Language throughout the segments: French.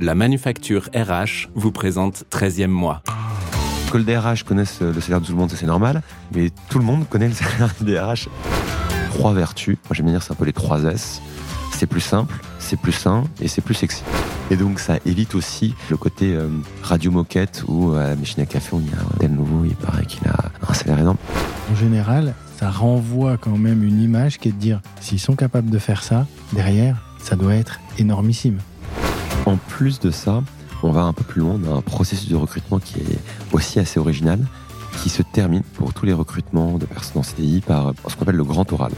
La manufacture RH vous présente 13e mois. Que le DRH connaisse le salaire de tout le monde, ça c'est normal, mais tout le monde connaît le salaire du DRH. Trois vertus, moi j'aime bien dire c'est un peu les trois S. C'est plus simple, c'est plus sain et c'est plus sexy. Et donc ça évite aussi le côté euh, radio moquette où à la machine à café on y a un tel nouveau, il paraît qu'il a un salaire énorme. En général, ça renvoie quand même une image qui est de dire s'ils sont capables de faire ça, derrière, ça doit être énormissime. En plus de ça, on va un peu plus loin, on a un processus de recrutement qui est aussi assez original, qui se termine pour tous les recrutements de personnes en CDI par ce qu'on appelle le grand oral.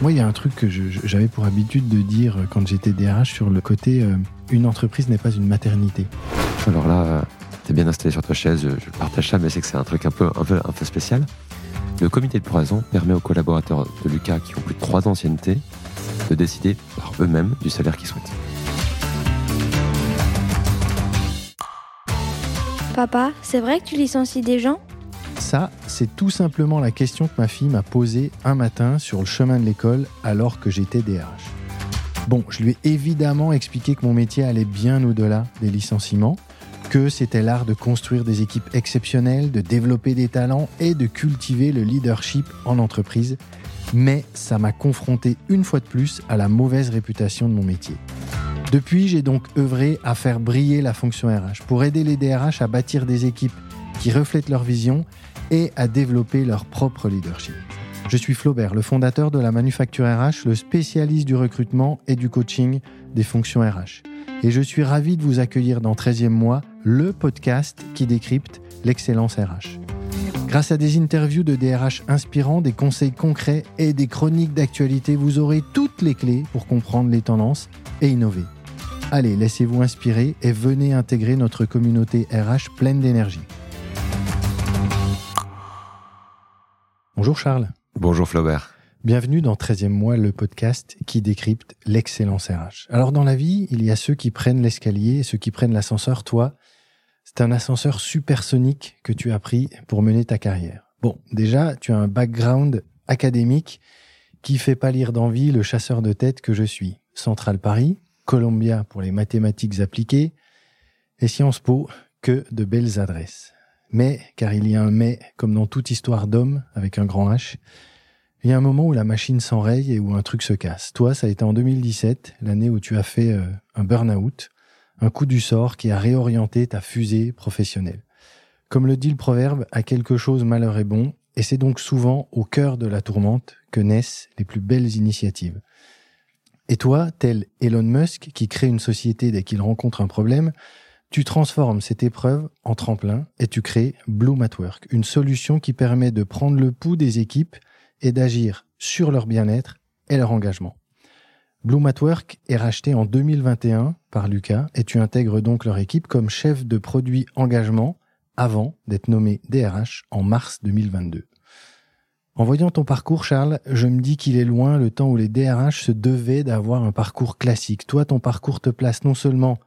Moi, il y a un truc que j'avais pour habitude de dire quand j'étais DRH sur le côté euh, une entreprise n'est pas une maternité. Alors là, t'es bien installé sur ta chaise, je partage ça, mais c'est que c'est un truc un peu, un peu, un peu spécial. Le comité de poison permet aux collaborateurs de Lucas qui ont plus de 3 d'ancienneté de décider par eux-mêmes du salaire qu'ils souhaitent. Papa, c'est vrai que tu licencies des gens? Ça, c'est tout simplement la question que ma fille m'a posée un matin sur le chemin de l'école alors que j'étais DRH. Bon, je lui ai évidemment expliqué que mon métier allait bien au-delà des licenciements, que c'était l'art de construire des équipes exceptionnelles, de développer des talents et de cultiver le leadership en entreprise. Mais ça m'a confronté une fois de plus à la mauvaise réputation de mon métier. Depuis, j'ai donc œuvré à faire briller la fonction RH pour aider les DRH à bâtir des équipes qui reflètent leur vision et à développer leur propre leadership. Je suis Flaubert, le fondateur de la Manufacture RH, le spécialiste du recrutement et du coaching des fonctions RH. Et je suis ravi de vous accueillir dans 13e mois, le podcast qui décrypte l'excellence RH. Grâce à des interviews de DRH inspirants, des conseils concrets et des chroniques d'actualité, vous aurez toutes les clés pour comprendre les tendances et innover. Allez, laissez-vous inspirer et venez intégrer notre communauté RH pleine d'énergie. Bonjour Charles. Bonjour Flaubert. Bienvenue dans 13e mois, le podcast qui décrypte l'excellence RH. Alors dans la vie, il y a ceux qui prennent l'escalier et ceux qui prennent l'ascenseur. Toi, c'est un ascenseur supersonique que tu as pris pour mener ta carrière. Bon, déjà, tu as un background académique qui fait pas lire d'envie le chasseur de tête que je suis. Central Paris, Columbia pour les mathématiques appliquées, et Sciences Po, que de belles adresses. Mais, car il y a un mais, comme dans toute histoire d'homme avec un grand H, il y a un moment où la machine s'enraye et où un truc se casse. Toi, ça a été en 2017, l'année où tu as fait euh, un burn-out, un coup du sort qui a réorienté ta fusée professionnelle. Comme le dit le proverbe, à quelque chose malheur est bon, et c'est donc souvent au cœur de la tourmente que naissent les plus belles initiatives. Et toi, tel Elon Musk qui crée une société dès qu'il rencontre un problème, tu transformes cette épreuve en tremplin et tu crées Bloom at Work, une solution qui permet de prendre le pouls des équipes et d'agir sur leur bien-être et leur engagement. Bloom at Work est racheté en 2021 par Lucas et tu intègres donc leur équipe comme chef de produit engagement avant d'être nommé DRH en mars 2022. En voyant ton parcours, Charles, je me dis qu'il est loin le temps où les DRH se devaient d'avoir un parcours classique. Toi, ton parcours te place non seulement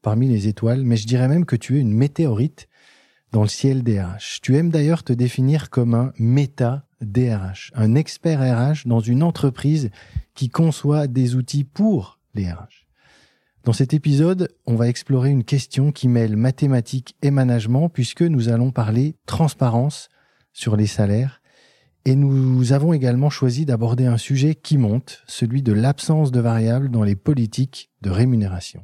parmi les étoiles, mais je dirais même que tu es une météorite dans le ciel DRH. Tu aimes d'ailleurs te définir comme un méta DRH, un expert RH dans une entreprise qui conçoit des outils pour les RH. Dans cet épisode, on va explorer une question qui mêle mathématiques et management puisque nous allons parler transparence sur les salaires et nous avons également choisi d'aborder un sujet qui monte, celui de l'absence de variables dans les politiques de rémunération.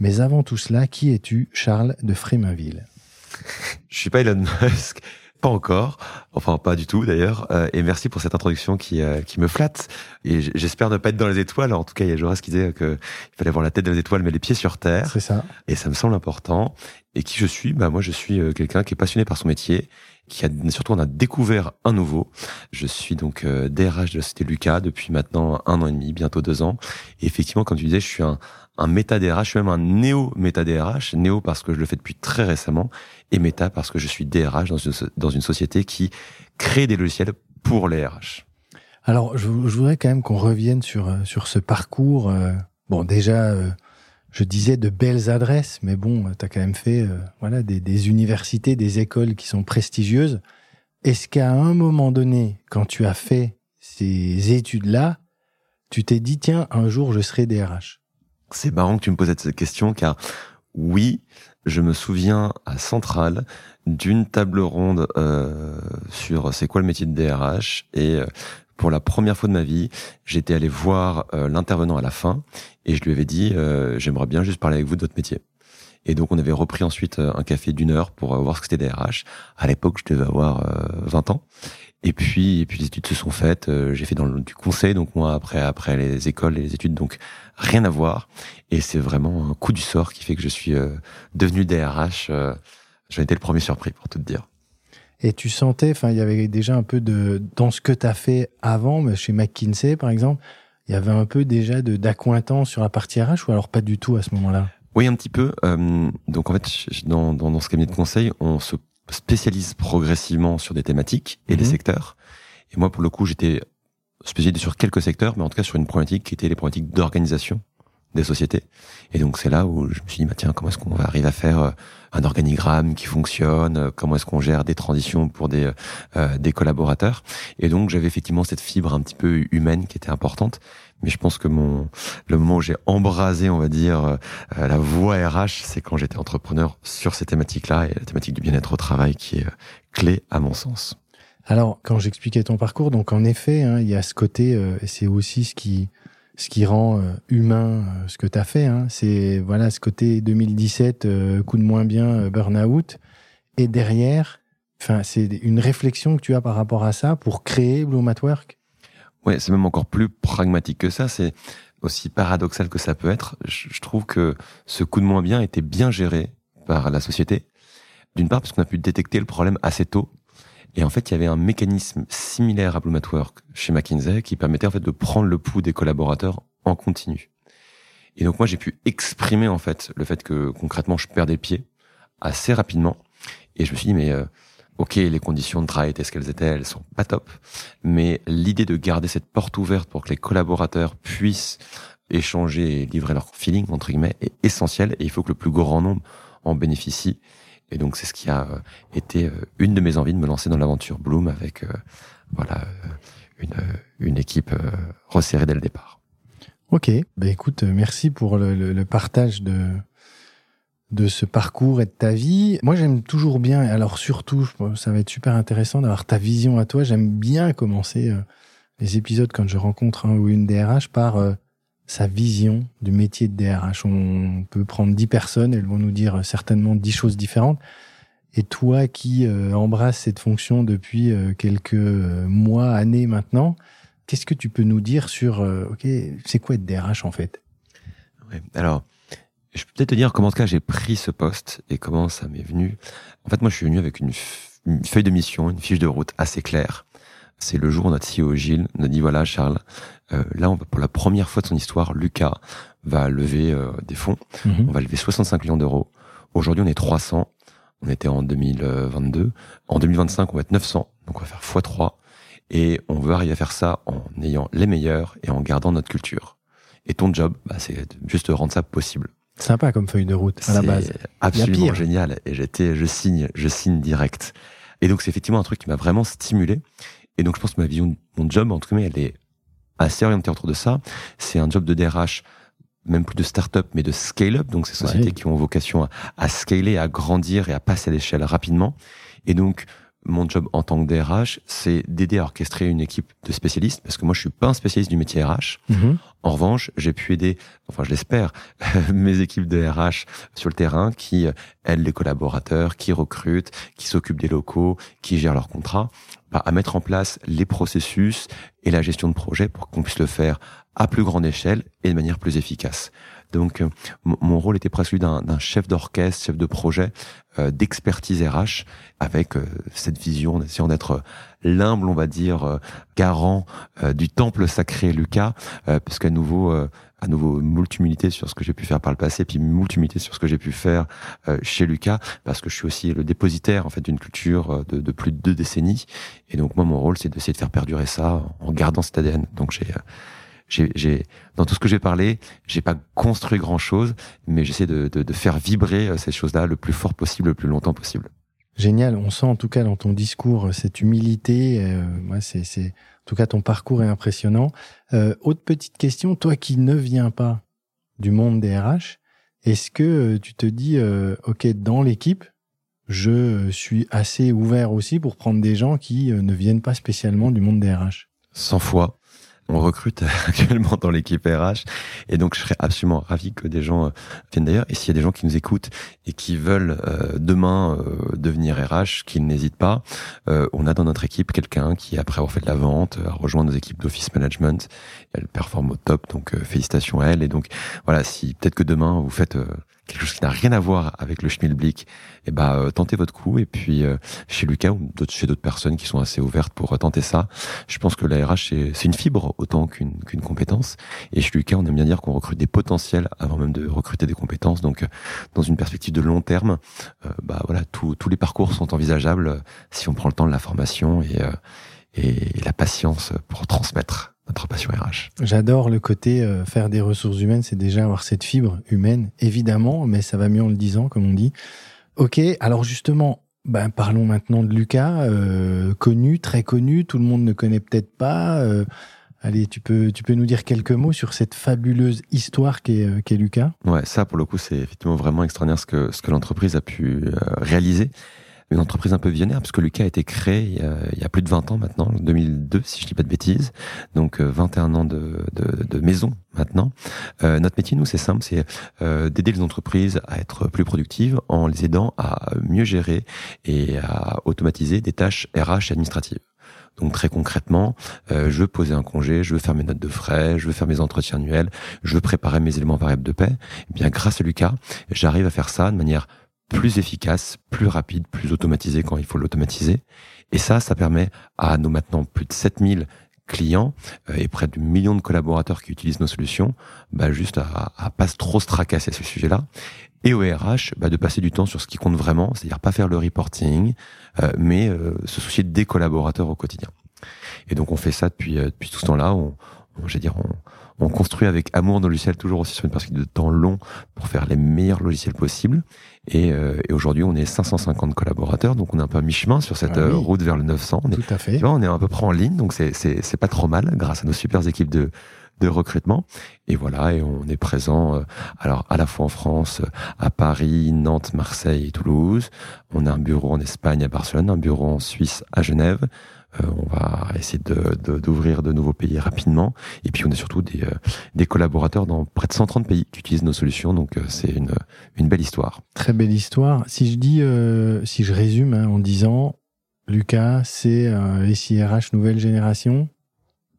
Mais avant tout cela, qui es-tu, Charles de Fréminville? Je suis pas Elon Musk, pas encore, enfin pas du tout d'ailleurs. Euh, et merci pour cette introduction qui euh, qui me flatte. Et j'espère ne pas être dans les étoiles. En tout cas, il y a Jaurès qui disait que il fallait avoir la tête dans les étoiles, mais les pieds sur terre. C'est ça. Et ça me semble important. Et qui je suis? Bah moi, je suis euh, quelqu'un qui est passionné par son métier qui a surtout on a découvert un nouveau. Je suis donc euh, DRH de la société Lucas depuis maintenant un an et demi, bientôt deux ans. Et effectivement, comme tu disais, je suis un, un méta DRH, je suis même un néo méta DRH. Néo parce que je le fais depuis très récemment et méta parce que je suis DRH dans une, dans une société qui crée des logiciels pour les RH. Alors, je, voudrais quand même qu'on revienne sur euh, sur ce parcours. Euh, bon, déjà je disais de belles adresses, mais bon, tu as quand même fait euh, voilà des, universités, des écoles qui sont prestigieuses. Est-ce qu'à un moment donné, quand tu as fait ces études-là, tu t'es dit, tiens, un jour, je serai DRH C'est marrant que tu me poses cette question, car oui, je me souviens à Centrale d'une table ronde euh, sur c'est quoi le métier de DRH et euh, pour la première fois de ma vie, j'étais allé voir euh, l'intervenant à la fin et je lui avais dit j'aimerais bien juste parler avec vous de votre métier. Et donc on avait repris ensuite un café d'une heure pour voir ce que c'était DRH. À l'époque, je devais avoir 20 ans. Et puis, et puis les études se sont faites. j'ai fait dans le, du conseil, donc moi après après les écoles et les études, donc rien à voir. Et c'est vraiment un coup du sort qui fait que je suis devenu DRH j'ai été le premier surpris, pour tout te dire. Et tu sentais, enfin, il y avait déjà un peu de, dans ce que tu as fait avant, chez McKinsey, par exemple, il y avait un peu déjà de d'accointance sur la partie RH ou alors pas du tout à ce moment-là? Oui, un petit peu. Euh, donc en fait, dans, dans, dans, ce cabinet de conseil, on se spécialise progressivement sur des thématiques et des mhm. secteurs. Et moi, pour le coup, j'étais spécialisé sur quelques secteurs, mais en tout cas sur une problématique qui était les problématiques d'organisation des sociétés. Et donc c'est là où je me suis dit, bah, tiens, comment est-ce qu'on va arriver à faire euh, un organigramme qui fonctionne euh, Comment est-ce qu'on gère des transitions pour des, euh, des collaborateurs Et donc j'avais effectivement cette fibre un petit peu humaine qui était importante. Mais je pense que mon le moment où j'ai embrasé, on va dire, la voie RH, c'est quand j'étais entrepreneur sur ces thématiques-là et la thématique du bien-être au travail qui est clé à mon sens. Alors, quand j'expliquais ton parcours, donc en effet, hein, il y a ce côté, c'est aussi ce qui ce qui rend euh, humain euh, ce que tu as fait. Hein. C'est voilà ce côté 2017, euh, coup de moins bien, burn-out. Et derrière, enfin, c'est une réflexion que tu as par rapport à ça pour créer Bloom at Work. Ouais, c'est même encore plus pragmatique que ça. C'est aussi paradoxal que ça peut être. Je, trouve que ce coup de moins bien était bien géré par la société. D'une part, parce qu'on a pu détecter le problème assez tôt. Et en fait, il y avait un mécanisme similaire à Bloom at Work chez McKinsey qui permettait en fait de prendre le pouls des collaborateurs en continu. Et donc moi, j'ai pu exprimer en fait le fait que concrètement, je perdais pied assez rapidement. Et je me suis dit, mais euh, ok, les conditions de travail étaient ce qu'elles étaient, elles sont pas top. Mais l'idée de garder cette porte ouverte pour que les collaborateurs puissent échanger et livrer leur feeling entre guillemets est essentielle. Et il faut que le plus grand nombre en bénéficie. Et donc c'est ce qui a euh, été euh, une de mes envies de me lancer dans l'aventure Bloom avec euh, voilà une, une équipe resserrée dès le départ. Ok, ben écoute, merci pour le, le, partage de de ce parcours et de ta vie. Moi, j'aime toujours bien, alors surtout, ça va être super intéressant d'avoir ta vision à toi. J'aime bien commencer les épisodes quand je rencontre un ou une DRH par sa vision du métier de DRH. On peut prendre dix personnes, elles vont nous dire certainement dix choses différentes. Et toi qui euh, embrasses cette fonction depuis euh, quelques euh, mois, années maintenant, qu'est-ce que tu peux nous dire sur, ok, c'est quoi être DRH en fait? Alors, je peux peut-être te dire comment en tout cas j'ai pris ce poste et comment ça m'est venu. En fait, moi, je suis venu avec une feuille de mission, une fiche de route assez claire. C'est le jour où notre CEO Gilles nous dit voilà Charles, euh, là, on va, pour la première fois de son histoire, Lucas va lever euh, des fonds. Mhm. On va lever 65 millions d'euros. Aujourd'hui, on est 300. On était en 2022. En 2025, on va être 900. Donc, on va faire x3. Et on veut arriver à faire ça en ayant les meilleurs et en gardant notre culture. Et ton job, bah, c'est juste de rendre ça possible. Sympa comme feuille de route à la base. Absolument génial. Et j'étais, je signe, je signe direct. Et donc c'est effectivement un truc qui m'a vraiment stimulé. Et donc je pense que ma vision, mon job, en tout cas, elle est assez orienté autour de ça. C'est un job de DRH même plus de start-up, mais de scale-up, donc ces sociétés qui ont vocation à, à, scaler, à grandir et à passer à l'échelle rapidement. Et donc, mon job en tant que DRH, c'est d'aider à orchestrer une équipe de spécialistes, parce que moi, je suis pas un spécialiste du métier RH. Mm-hmm. En revanche, j'ai pu aider, enfin, je l'espère, mes équipes de RH sur le terrain qui aident les collaborateurs, qui recrutent, qui s'occupent des locaux, qui gèrent leurs contrats à mettre en place les processus et la gestion de projet pour qu'on puisse le faire à plus grande échelle et de manière plus efficace. Donc, euh, mon rôle était presque d'un chef d'orchestre, chef de projet, euh, d'expertise RH, avec euh, cette vision, en essayant d'être l'humble, on va dire, garant du temple sacré Lucas, parce qu'à nouveau, à nouveau multimilité sur ce que j'ai pu faire par le passé, puis multimilité sur ce que j'ai pu faire euh, chez Lucas, parce que je suis aussi le dépositaire en fait d'une culture euh, de, de, plus de deux décennies. Et donc moi, mon rôle, c'est d'essayer de faire perdurer ça en gardant cet ADN. Donc j'ai euh, j'ai, dans tout ce que j'ai parlé, j'ai pas construit grand chose, mais j'essaie de, de, de faire vibrer ces choses-là le plus fort possible, le plus longtemps possible. Génial. On sent en tout cas dans ton discours cette humilité. Euh, moi, c'est, c'est, en tout cas, ton parcours est impressionnant. Euh, autre petite question, toi qui ne viens pas du monde des RH, Est-ce que tu te dis, OK, dans l'équipe, je suis assez ouvert aussi pour prendre des gens qui ne viennent pas spécialement du monde des RH 100 fois. On recrute actuellement dans l'équipe RH et donc je serais absolument ravi que des gens euh, viennent d'ailleurs. Et s'il y a des gens qui nous écoutent et qui veulent euh, demain euh, devenir RH, qu'ils n'hésitent pas. on a dans notre équipe quelqu'un qui, après avoir fait de la vente, a rejoint nos équipes d'office management. Elle performe au top, donc félicitations à elle. Et donc voilà, si peut-être que demain vous faites quelque chose qui n'a rien à voir avec le schmilblick, et eh ben euh, tentez votre coup. Et puis euh, chez Lucas ou chez d'autres personnes qui sont assez ouvertes pour euh, tenter ça, je pense que la RH c'est une fibre autant qu'une qu'une compétence. Et chez Lucas, on aime bien dire qu'on recrute des potentiels avant même de recruter des compétences. Donc dans une perspective de long terme, bah voilà, tous les parcours sont envisageables si on prend le temps de la formation et, et la patience pour transmettre notre passion RH. J'adore le côté euh, faire des ressources humaines, c'est déjà avoir cette fibre humaine, évidemment, mais ça va mieux en le disant, comme on dit. Ok, alors justement, ben, parlons maintenant de Lucas, euh, connu, très connu, tout le monde ne connaît peut-être pas. Euh, allez, tu peux, tu peux nous dire quelques mots sur cette fabuleuse histoire qu'est qu Lucas? Ouais, ça pour le coup, c'est effectivement vraiment extraordinaire ce que, ce que l'entreprise a pu réaliser une entreprise un peu visionnaire, parce que Lucas a été créé il y a, il y a plus de 20 ans maintenant, 2002 si je dis pas de bêtises, donc 21 euh, ans de, de, de maison maintenant. Euh, notre métier, nous, c'est simple, c'est euh, d'aider les entreprises à être plus productives en les aidant à mieux gérer et à automatiser des tâches RH administratives. Donc très concrètement, euh, je veux poser un congé, je veux faire mes notes de frais, je veux faire mes entretiens annuels, je veux préparer mes éléments variables de paie. Eh bien, grâce à Lucas, j'arrive à faire ça de manière plus efficace, plus rapide, plus automatisé quand il faut l'automatiser. Et ça, ça permet à nos maintenant plus de 7000 clients euh, et près de millions de collaborateurs qui utilisent nos solutions, bah juste à, à pas trop se tracasser à ce sujet-là. Et au RH, bah de passer du temps sur ce qui compte vraiment, c'est-à-dire pas faire le reporting, euh, mais euh, se soucier des collaborateurs au quotidien. Et donc on fait ça depuis depuis tout ce temps-là. On dire, on, on construit avec amour nos logiciels, toujours aussi sur une perspective de temps long pour faire les meilleurs logiciels possibles. Et, euh, et aujourd'hui, on est 550 collaborateurs, donc on est un peu à mi-chemin sur cette ah euh, route vers le 900. On Tout à fait. on est à peu près en ligne, donc c'est c'est pas trop mal grâce à nos super équipes de de recrutement et voilà et on est présent euh, alors à la fois en France à Paris Nantes Marseille et Toulouse on a un bureau en Espagne à Barcelone un bureau en Suisse à Genève euh, on va essayer d'ouvrir de, de, nouveaux pays rapidement. Et puis on a surtout des, euh, des collaborateurs dans près de 130 pays qui utilisent nos solutions. Donc euh, c'est une, une belle histoire. Très belle histoire. Si je dis, si je résume hein, en disant, Lucas, c'est un SIRH nouvelle génération.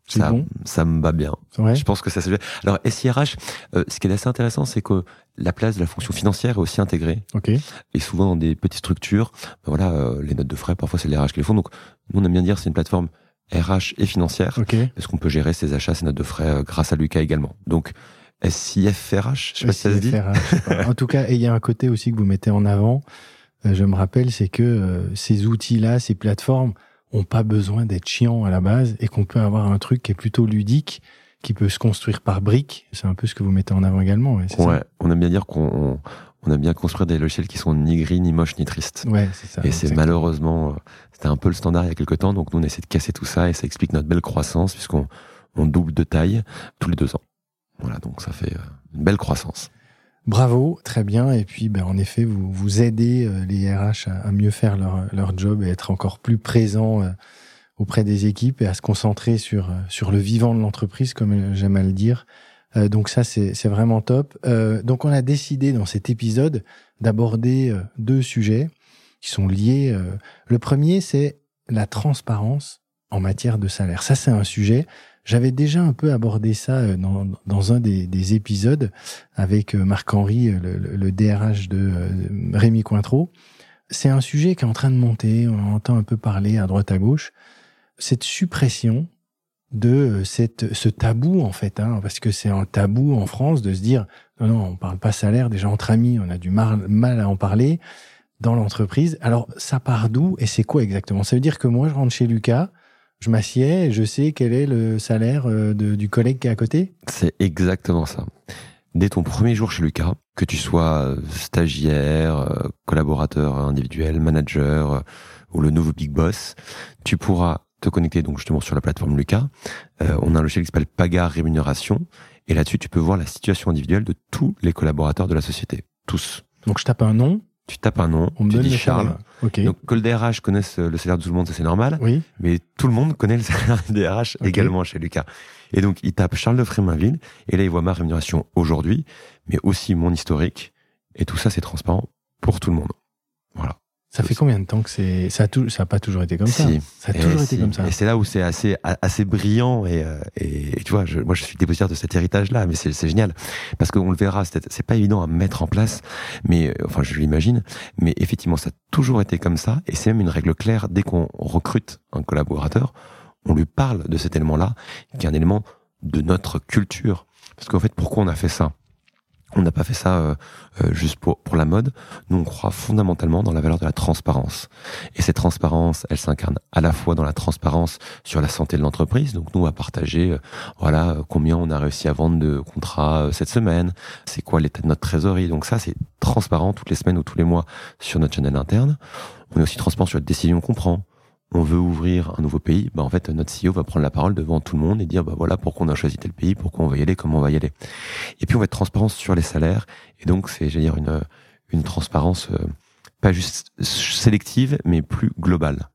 Ça, bon ça me va bien. Ouais. Je pense que ça se Alors SIRH, ce qui est assez intéressant, c'est que la place de la fonction financière est aussi intégrée. Ok. Et souvent dans des petites structures, ben voilà, les notes de frais, parfois c'est les RH qui les font. Donc nous, on aime bien dire c'est une plateforme RH et financière. Okay. Parce qu'on peut gérer ses achats, ses notes de frais euh, grâce à Lucas également? Donc, SIFRH, je sais pas si ça se dit. en tout cas, et il y a un côté aussi que vous mettez en avant, euh, je me rappelle, c'est que euh, ces outils-là, ces plateformes, ont pas besoin d'être chiants à la base et qu'on peut avoir un truc qui est plutôt ludique, qui peut se construire par briques. C'est un peu ce que vous mettez en avant également. Ouais, ouais on aime bien dire qu'on on aime bien construire des logiciels qui sont ni gris, ni moches, ni tristes. Ouais, c'est ça. Et c'est malheureusement, euh, c'était un peu le standard il y a quelques temps, donc nous on essaie de casser tout ça et ça explique notre belle croissance puisqu'on on double de taille tous les deux ans. Voilà, donc ça fait euh, une belle croissance. Bravo, très bien. Et puis, ben, en effet, vous, vous aidez euh, les RH à, mieux faire leur, leur job et être encore plus présents auprès des équipes et à se concentrer sur, sur le vivant de l'entreprise, comme j'aime à le dire, euh, donc ça, c'est vraiment top. Euh, donc on a décidé dans cet épisode d'aborder euh, deux sujets qui sont liés. le premier, c'est la transparence en matière de salaire. Ça, c'est un sujet. J'avais déjà un peu abordé ça dans, dans un des, des, épisodes avec Marc-Henri, le, le, DRH de Rémi Cointreau. C'est un sujet qui est en train de monter. On entend un peu parler à droite à gauche. Cette suppression de euh, cette, ce tabou en fait, hein, parce que c'est un tabou en France de se dire non non on parle pas salaire déjà entre amis on a du mal à en parler dans l'entreprise. Alors ça part d'où et c'est quoi exactement? Ça veut dire que moi je rentre chez Lucas, je m'assieds et je sais quel est le salaire euh, de, du collègue qui est à côté. C'est exactement ça. Dès ton premier jour chez Lucas, que tu sois euh, stagiaire, collaborateur individuel, manager ou le nouveau big boss, tu pourras te connecter donc justement sur la plateforme Lucas. Euh, on a un logiciel qui s'appelle Pagar Rémunération Et là-dessus, tu peux voir la situation individuelle de tous les collaborateurs de la société. Tous. Donc je tape un nom, Tu tapes un nom, on tu dis le Charles. Ok. Donc, que le DRH connaisse le salaire de tout le monde, ça c'est normal. oui. Mais tout le monde connaît le salaire du DRH également chez Lucas. Et donc, il tape Charles de Fréminville, et là, il voit ma rémunération aujourd'hui, mais aussi mon historique. Et tout ça, c'est transparent pour tout le monde. Ça fait combien de temps que c'est ça a tout ça a pas toujours été comme ça. Si. Ça a Et toujours été comme ça. Et c'est là où c'est assez, a- assez brillant et, euh, et, et tu vois, je, moi je suis dépositaire de cet héritage-là, mais c'est c'est génial parce qu'on le verra. C'est c'est pas évident à mettre en place, mais euh, enfin je l'imagine, mais effectivement ça a toujours été comme ça et c'est même une règle claire dès qu'on recrute un collaborateur, on lui parle de cet élément-là, qui est un élément de notre culture. Parce qu'en fait, pourquoi on a fait ça? On n'a pas fait ça euh, euh, juste pour, la mode. Nous, on croit fondamentalement dans la valeur de la transparence. Et cette transparence, elle s'incarne à la fois dans la transparence sur la santé de l'entreprise. Donc nous, à partager, euh, voilà, euh, combien on a réussi à vendre de contrats cette semaine, c'est quoi l'état de notre trésorerie. Donc ça, c'est transparent toutes les semaines ou tous les mois sur notre channel interne. On est aussi transparent sur la décision qu'on prend. On veut ouvrir un nouveau pays, bah en fait notre CEO va prendre la parole devant tout le monde et dire bah voilà pourquoi on a choisi tel pays, pourquoi on va y aller, comment on va y aller. Et puis on va être transparent sur les salaires et donc c'est j'allais dire une une transparence euh, pas juste sélective mais plus globale.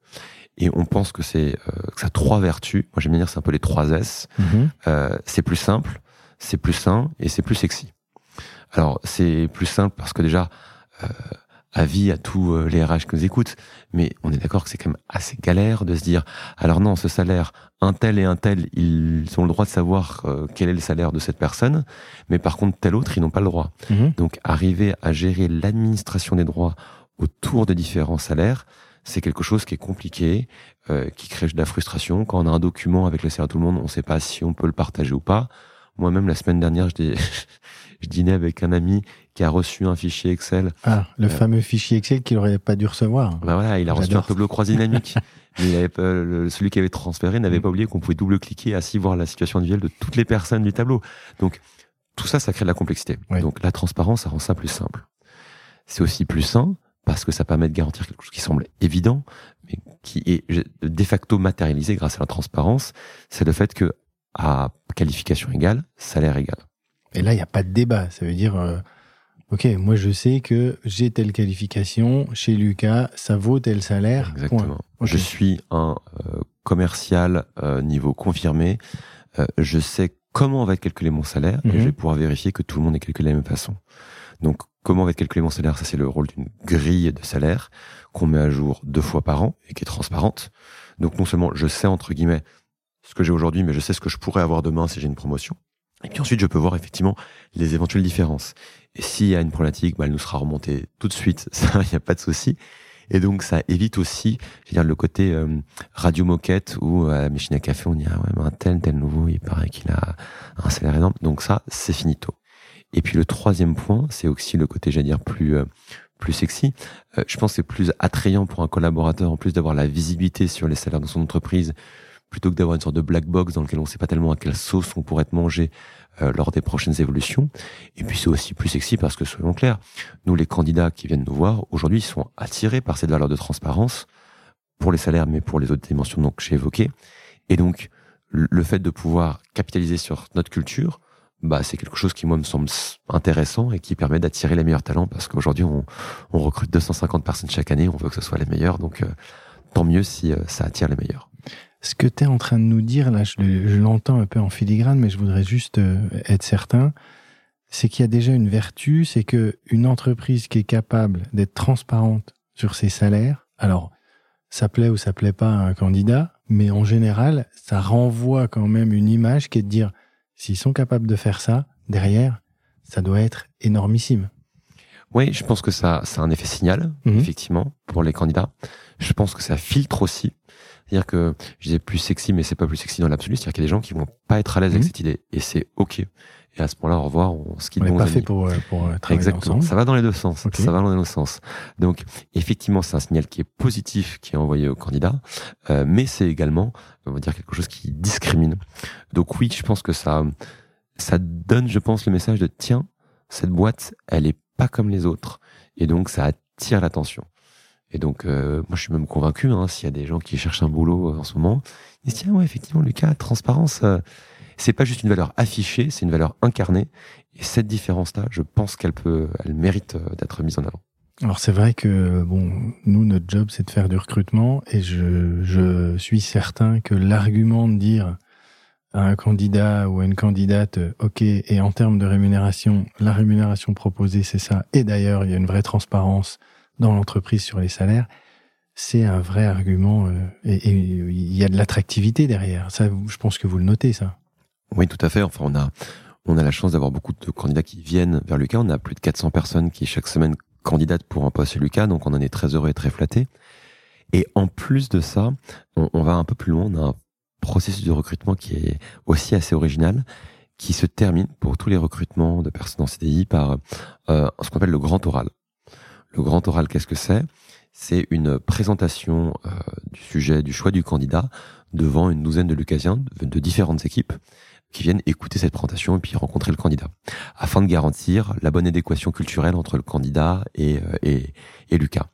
Et on pense que c'est euh, que ça a trois vertus. Moi j'aime bien dire c'est un peu les trois S. Mhm. Euh, c'est plus simple, c'est plus sain et c'est plus sexy. Alors c'est plus simple parce que déjà, euh, avis à tous euh, les RH qui nous écoutent, mais on est d'accord que c'est quand même assez galère de se dire, alors non, ce salaire, un tel et un tel, ils ont le droit de savoir euh, quel est le salaire de cette personne, mais par contre tel autre, ils n'ont pas le droit. Mhm. Donc arriver à gérer l'administration des droits autour de différents salaires, c'est quelque chose qui est compliqué, euh, qui crée de la frustration. Quand on a un document avec le salaire de tout le monde, on ne sait pas si on peut le partager ou pas. Moi-même, la semaine dernière, je, je dînais avec un ami qui a reçu un fichier Excel. Ah, le Euh, fameux fichier Excel qu'il aurait pas dû recevoir. Ben voilà, il a reçu un tableau croisé dynamique. Mais il avait pas- le- celui qui avait transféré n'avait pas oublié qu'on pouvait double-cliquer ainsi voir la situation individuelle de toutes les personnes du tableau. Donc, tout ça, ça crée de la complexité. Oui. Donc, la transparence, ça rend ça plus simple. C'est aussi plus sain parce que ça permet de garantir quelque chose qui semble évident, mais qui est de facto matérialisé grâce à la transparence. C'est le fait que, à qualification égale, salaire égal. Et là, il n'y a pas de débat. Ça veut dire, euh, ok, moi je sais que j'ai telle qualification chez Lucas, ça vaut tel salaire. Exactement. Je suis un euh, commercial euh, niveau confirmé. Euh, je sais comment va être calculé mon salaire Mhm. et je vais pouvoir vérifier que tout le monde est calculé de la même façon. Donc, comment va être calculé mon salaire Ça, c'est le rôle d'une grille de salaire qu'on met à jour deux fois par an et qui est transparente. Donc, non seulement je sais, entre guillemets, ce que j'ai aujourd'hui, mais je sais ce que je pourrais avoir demain si j'ai une promotion. Et puis ensuite, je peux voir effectivement les éventuelles différences. Et s'il y a une problématique, bah, elle nous sera remontée tout de suite. Ça, il n'y a pas de souci. Et donc, ça évite aussi, je veux dire, le côté euh, radio moquette où à la machine à café, on dit ah ouais, mais un tel, tel nouveau, il paraît qu'il a un salaire énorme. Donc ça, c'est finito. Et puis le troisième point, c'est aussi le côté, j'allais dire, plus euh, plus sexy. Euh, je pense que c'est plus attrayant pour un collaborateur, en plus d'avoir la visibilité sur les salaires dans son entreprise, plutôt que d'avoir une sorte de black box dans lequel on ne sait pas tellement à quelle sauce on pourrait être mangé euh, lors des prochaines évolutions. Et puis c'est aussi plus sexy parce que, soyons clairs, nous, les candidats qui viennent nous voir, aujourd'hui, sont attirés par cette valeur de transparence pour les salaires, mais pour les autres dimensions donc, que j'ai évoquées. Et donc, le fait de pouvoir capitaliser sur notre culture, bah, c'est quelque chose qui, moi, me semble intéressant et qui permet d'attirer les meilleurs talents parce qu'aujourd'hui, on, on recrute 250 personnes chaque année, on veut que ce soit les meilleurs. Donc, euh, tant mieux si euh, ça attire les meilleurs. Ce que tu es en train de nous dire, là, je, le- je l'entends un peu en filigrane, mais je voudrais juste euh, être certain, c'est qu'il y a déjà une vertu, c'est que une entreprise qui est capable d'être transparente sur ses salaires, alors ça plaît ou ça plaît pas à un candidat, mais en général, ça renvoie quand même une image qui est de dire, s'ils sont capables de faire ça, derrière, ça doit être énormissime. Oui, je pense que ça, ça a un effet signal, Mhm. effectivement, pour les candidats. Je pense que ça filtre aussi. C'est-à-dire que je disais plus sexy, mais c'est pas plus sexy dans l'absolu. C'est-à-dire qu'il y a des gens qui vont pas être à l'aise avec Mhm. cette idée. Et c'est OK. Et à ce moment-là, au revoir, on se quitte On bons pas fait pour, euh, pour euh, travailler Exactement. ensemble. Ça va dans les deux sens. Ça va dans les deux sens. Donc, effectivement, c'est un signal qui est positif, qui est envoyé au candidat, euh, mais c'est également, on va dire, quelque chose qui discrimine. Donc oui, je pense que ça, ça donne, je pense, le message de tiens, cette boîte, elle est pas comme les autres, et donc ça attire l'attention. Et donc, euh, moi, je suis même convaincu, hein, s'il y a des gens qui cherchent un boulot euh, en ce moment, ils se disent tiens, ouais, effectivement, Lucas, transparence. euh, C'est pas juste une valeur affichée, c'est une valeur incarnée. Et cette différence-là, je pense qu'elle peut, elle mérite euh, d'être mise en avant. Alors c'est vrai que bon, nous notre job c'est de faire du recrutement et je, suis certain que l'argument de dire à un candidat ou à une candidate, ok, et en termes de rémunération, la rémunération proposée c'est ça, et d'ailleurs il y a une vraie transparence dans l'entreprise sur les salaires, c'est un vrai argument euh, et, il y a de l'attractivité derrière. Ça, je pense que vous le notez ça. Oui, tout à fait. Enfin, on a on a la chance d'avoir beaucoup de candidats qui viennent vers Lucas. On a plus de 400 personnes qui chaque semaine candidatent pour un poste chez Lucas, donc on en est très heureux et très flatté. Et en plus de ça, on, va un peu plus loin. On a un processus de recrutement qui est aussi assez original, qui se termine pour tous les recrutements de personnes en CDI par euh, ce qu'on appelle le grand oral. Le grand oral, qu'est-ce que c'est? C'est une présentation euh, du sujet, du choix du candidat devant une douzaine de Lucasiens de différentes équipes qui viennent écouter cette présentation et puis rencontrer le candidat, afin de garantir la bonne adéquation culturelle entre le candidat et, euh, et, et Lucas.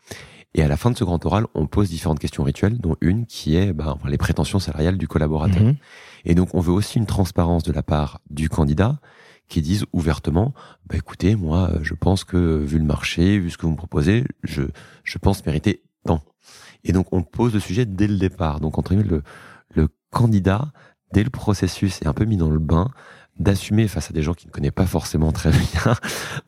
Et à la fin de ce grand oral, on pose différentes questions rituelles, dont une qui est bah, les prétentions salariales du collaborateur. Mhm. Et donc, on veut aussi une transparence de la part du candidat qui dise ouvertement, bah, écoutez, moi, je pense que vu le marché, vu ce que vous me proposez, je, je pense mériter tant. Et donc, on pose le sujet dès le départ. Donc, entre guillemets, le, le candidat, dès le processus, est un peu mis dans le bain d'assumer face à des gens qui ne connaissent pas forcément très bien.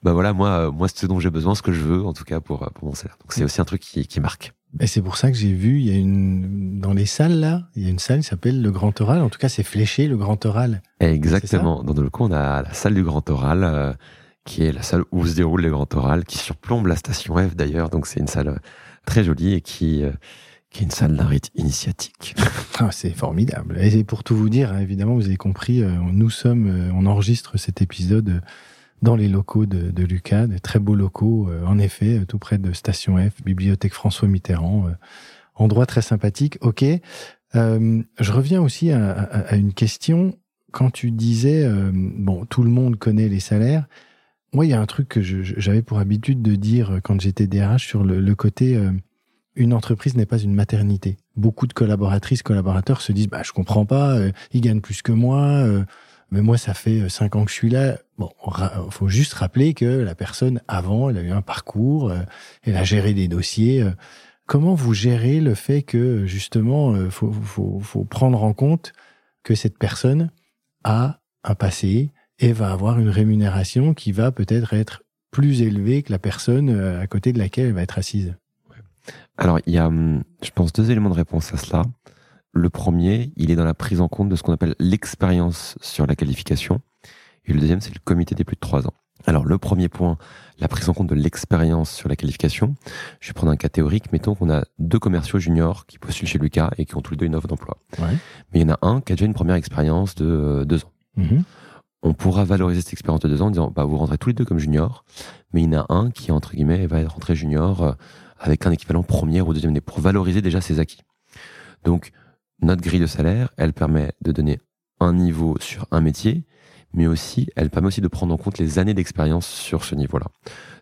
bah voilà, moi, euh, moi, c'est ce dont j'ai besoin, ce que je veux, en tout cas pour, euh, pour mon salaire. Donc c'est aussi un truc qui, qui marque. Et c'est pour ça que j'ai vu, il y a une, dans les salles là, il y a une salle qui s'appelle le Grand Oral. En tout cas, c'est fléché le Grand Oral. Exactement. Dans le coup, on a la salle du Grand Oral, euh, qui est la salle où se déroule le Grand Oral, qui surplombe la station F d'ailleurs. Donc c'est une salle très jolie et qui, qui est une salle d'un rite initiatique. Ah, c'est formidable. Et pour tout vous dire, hein, évidemment, vous avez compris, euh, nous sommes, euh, on enregistre cet épisode euh, dans les locaux de, de Lucas, des très beaux locaux, en effet, tout près de Station F, bibliothèque François Mitterrand, endroit très sympathique. Ok. je reviens aussi à, une question. Quand tu disais, bon, tout le monde connaît les salaires. Moi, il y a un truc que j'avais pour habitude de dire quand j'étais DRH sur le, côté une entreprise n'est pas une maternité. Beaucoup de collaboratrices, collaborateurs se disent bah je comprends pas, euh, ils gagnent plus que moi, euh, mais moi ça fait euh, cinq ans que je suis là. Bon, faut juste rappeler que la personne avant, elle a eu un parcours, elle a géré des dossiers. comment vous gérez le fait que justement, faut, faut, faut prendre en compte que cette personne a un passé et va avoir une rémunération qui va peut-être être plus élevée que la personne à côté de laquelle elle va être assise? Alors, il y a, hum, je pense, deux éléments de réponse à cela. Le premier, il est dans la prise en compte de ce qu'on appelle l'expérience sur la qualification. Et le deuxième, c'est le comité des plus de trois ans. Alors, le premier point, la prise en compte de l'expérience sur la qualification. Je vais prendre un cas théorique. Mettons qu'on a deux commerciaux juniors qui postulent chez Lucas et qui ont tous les deux une offre d'emploi. Mais il y en a un qui a déjà une première expérience de euh, deux ans. Mm-hmm. On pourra valoriser cette expérience de deux ans en disant, bah, vous rentrez tous les deux comme juniors, mais il y en a un qui, entre guillemets, va rentrer junior euh, avec un équivalent première ou deuxième année pour valoriser déjà ses acquis. Donc, notre grille de salaire, elle permet de donner un niveau sur un métier, mais aussi, elle permet aussi de prendre en compte les années d'expérience sur ce niveau-là.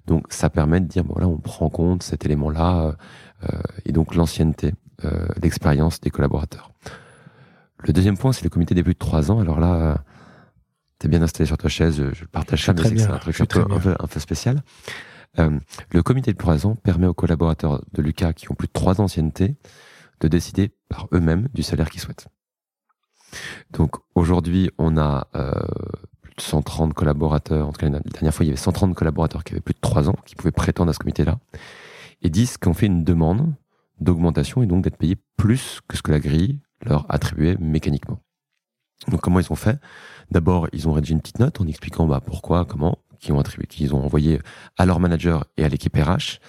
Donc, ça permet de dire, bon, là, on prend en compte cet élément-là, euh, et donc l'ancienneté, euh, l'expérience des collaborateurs. Le deuxième point, c'est le comité des plus de trois ans. Alors là, tu es bien installé sur ta chaise, je partage ça, mais c'est un truc un peu, un peu, spécial. Euh, le comité de poison permet aux collaborateurs de Lucas qui ont plus de trois anciennetés de décider par eux-mêmes du salaire qu'ils souhaitent. Donc aujourd'hui, on a euh, plus de 130 collaborateurs. En tout cas, la dernière fois, il y avait 130 collaborateurs qui avaient plus de trois ans, qui pouvaient prétendre à ce comité-là, et 10 qui ont fait une demande d'augmentation et donc d'être payés plus que ce que la grille leur attribuait mécaniquement. Donc comment ils ont fait? D'abord, ils ont rédigé une petite note en expliquant bah, pourquoi, comment, qui ont qu'ils ont envoyé à leur manager et à l'équipe RH.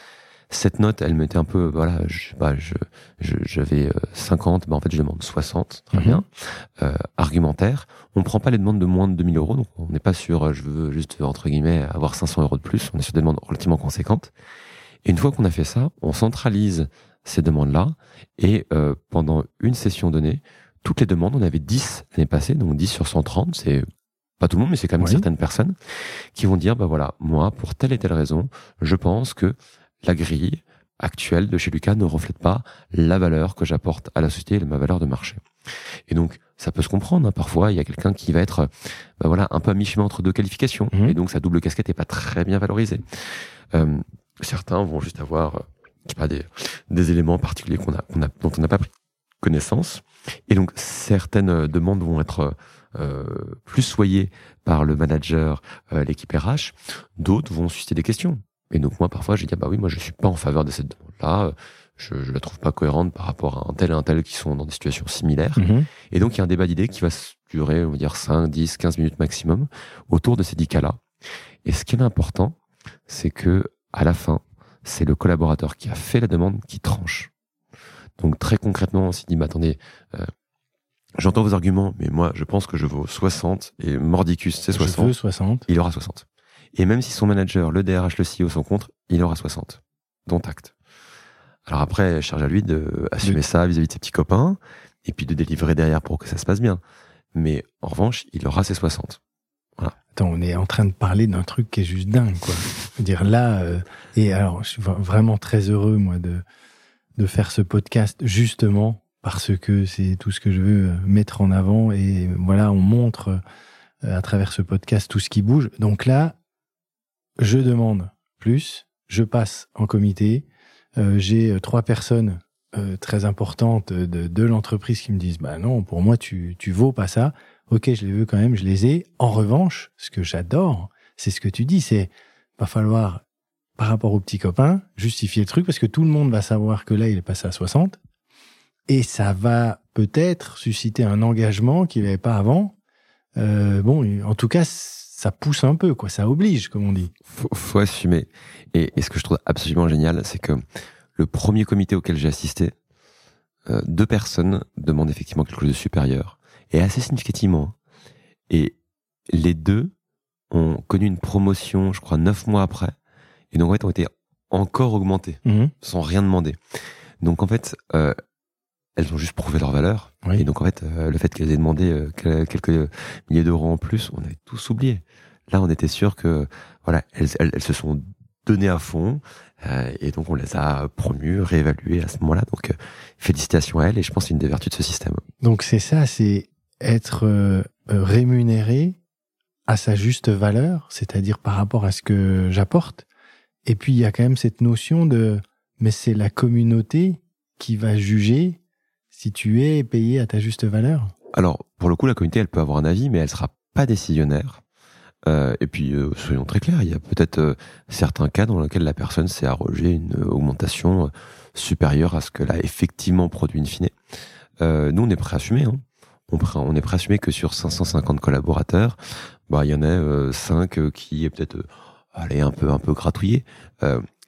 Cette note, elle mettait un peu, voilà, je, bah, je, j'avais 50, euh, bah, en fait, je demande 60, très mhm. bien. Euh, argumentaire. On prend pas les demandes de moins de 2000 euros, donc on n'est pas sur, euh, je veux juste, entre guillemets, avoir 500 euros de plus. On est sur des demandes relativement conséquentes. Et une fois qu'on a fait ça, on centralise ces demandes-là, et euh, pendant une session donnée, toutes les demandes, on avait 10 l'année passée, donc 10 sur 130, c'est pas tout le monde, mais c'est quand même certaines personnes qui vont dire, bah voilà, moi, pour telle et telle raison, je pense que la grille actuel de chez Lucas ne reflète pas la valeur que j'apporte à la société et ma valeur de marché. Et donc, ça peut se comprendre. Hein. Parfois, il y a quelqu'un qui va être, bah voilà, un peu à mi-chemin entre deux qualifications, Mhm. et donc sa double casquette est pas très bien valorisée. Euh, certains vont juste avoir, euh, je sais pas, des, des éléments particuliers qu'on a, qu'on a, dont on n'a pas pris connaissance, et donc certaines euh, demandes vont être euh, plus soyées par le manager, euh, l'équipe RH, d'autres vont susciter des questions. Et donc moi, parfois, j'ai dit, ah bah oui, moi, je suis pas en faveur de cette demande-là. Je, je la trouve pas cohérente par rapport à un tel et un tel qui sont dans des situations similaires. Mhm. Et donc, il y a un débat d'idées qui va durer, on va dire, 5, 10, 15 minutes maximum autour de ces dix cas-là. Et ce qui est important, c'est que, à la fin, c'est le collaborateur qui a fait la demande qui tranche. Donc, très concrètement, on s'est dit, mais attendez, euh, j'entends vos arguments, mais moi, je pense que je vaux 60 et Mordicus, c'est Je 60 veux 60. il aura 60. Et même si son manager, le DRH, le CEO sont contre, il aura 60. Dont acte. Alors après, charge à lui de assumer ça vis-à-vis de ses petits copains, et puis de délivrer derrière pour que ça se passe bien. Mais en revanche, il aura ses 60. Attends, on est en train de parler d'un truc qui est juste dingue, quoi. Je veux dire, là, euh, et alors, je suis vra- vraiment très heureux, moi, de, de faire ce podcast, justement, parce que c'est tout ce que je veux euh, mettre en avant. Et voilà, on montre euh, à travers ce podcast tout ce qui bouge. Donc là, je demande plus, je passe en comité. Euh, J'ai euh, trois personnes euh, très importantes de, de l'entreprise qui me disent, bah non, pour moi, tu, tu vaux pas ça. Ok, je les veux quand même, je les ai. En revanche, ce que j'adore, c'est ce que tu dis, c'est va falloir, par rapport aux petits copains, justifier le truc parce que tout le monde va savoir que là, il est passé à 60. Et ça va peut-être susciter un engagement qu'il n'avait pas avant. Euh, bon, en tout cas, ça pousse un peu, quoi. Ça oblige, comme on dit. Faut, faut assumer. Et, et ce que je trouve absolument génial, c'est que le premier comité auquel j'ai assisté, euh, deux personnes demandent effectivement quelque chose de supérieur, et assez significativement. Et les deux ont connu une promotion, je crois, neuf mois après, et donc en fait ont été encore augmentés, Mhm. sans rien demander. Donc en fait, euh, elles ont juste prouvé leur valeur. Oui. Et donc en fait, euh, le fait qu'elles aient demandé euh, que- quelques milliers d'euros en plus, on avait tous oublié. Là, on était sûr que voilà, elles, elles, elles se sont données à fond, euh, et donc on les a promues, réévaluées à ce moment-là. Donc euh, félicitations à elles, et je pense que c'est une des vertus de ce système. Donc c'est ça, c'est être rémunéré à sa juste valeur, c'est-à-dire par rapport à ce que j'apporte. Et puis il y a quand même cette notion de, mais c'est la communauté qui va juger si tu es payé à ta juste valeur? Alors, pour le coup, la communauté, elle peut avoir un avis, mais elle sera pas décisionnaire. Euh, et puis, euh, soyons très clairs, il y a peut-être euh, certains cas dans lesquels la personne s'est arrogée une augmentation supérieure à ce qu'elle a effectivement produit in fine. Nous, on est prêt à assumer. Hein. On, est prêt à assumer que sur 550 collaborateurs, bah, il y en a euh, 5 qui est peut-être allez, un peu un peu gratouillé.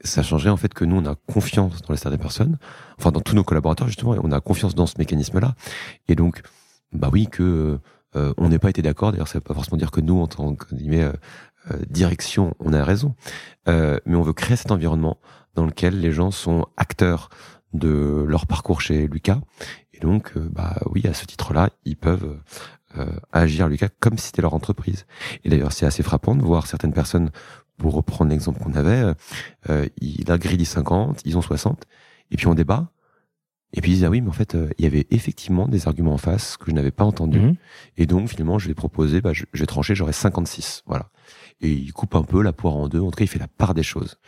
Ça changerait en fait que nous, on a confiance dans les certaines personnes, enfin dans tous nos collaborateurs justement, et on a confiance dans ce mécanisme-là. Et donc, bah oui, que euh, on n'ait pas été d'accord. D'ailleurs, ça veut pas forcément dire que nous, en tant que guillemets, euh, euh, direction, on a raison. Euh, mais on veut créer cet environnement dans lequel les gens sont acteurs de leur parcours chez Lucas. Et donc, euh, bah oui, à ce titre-là, ils peuvent euh, agir Lucas comme si c'était leur entreprise. Et d'ailleurs, c'est assez frappant de voir certaines personnes, pour reprendre l'exemple qu'on avait, euh, il a grille dit 50, ils ont 60, et puis on débat. Et puis ils disent ah oui mais en fait euh, il y avait effectivement des arguments en face que je n'avais pas entendus Mhm. et donc finalement je vais proposer bah, je, je vais trancher j'aurai 56 voilà et il coupe un peu la poire en deux en tout cas il fait la part des choses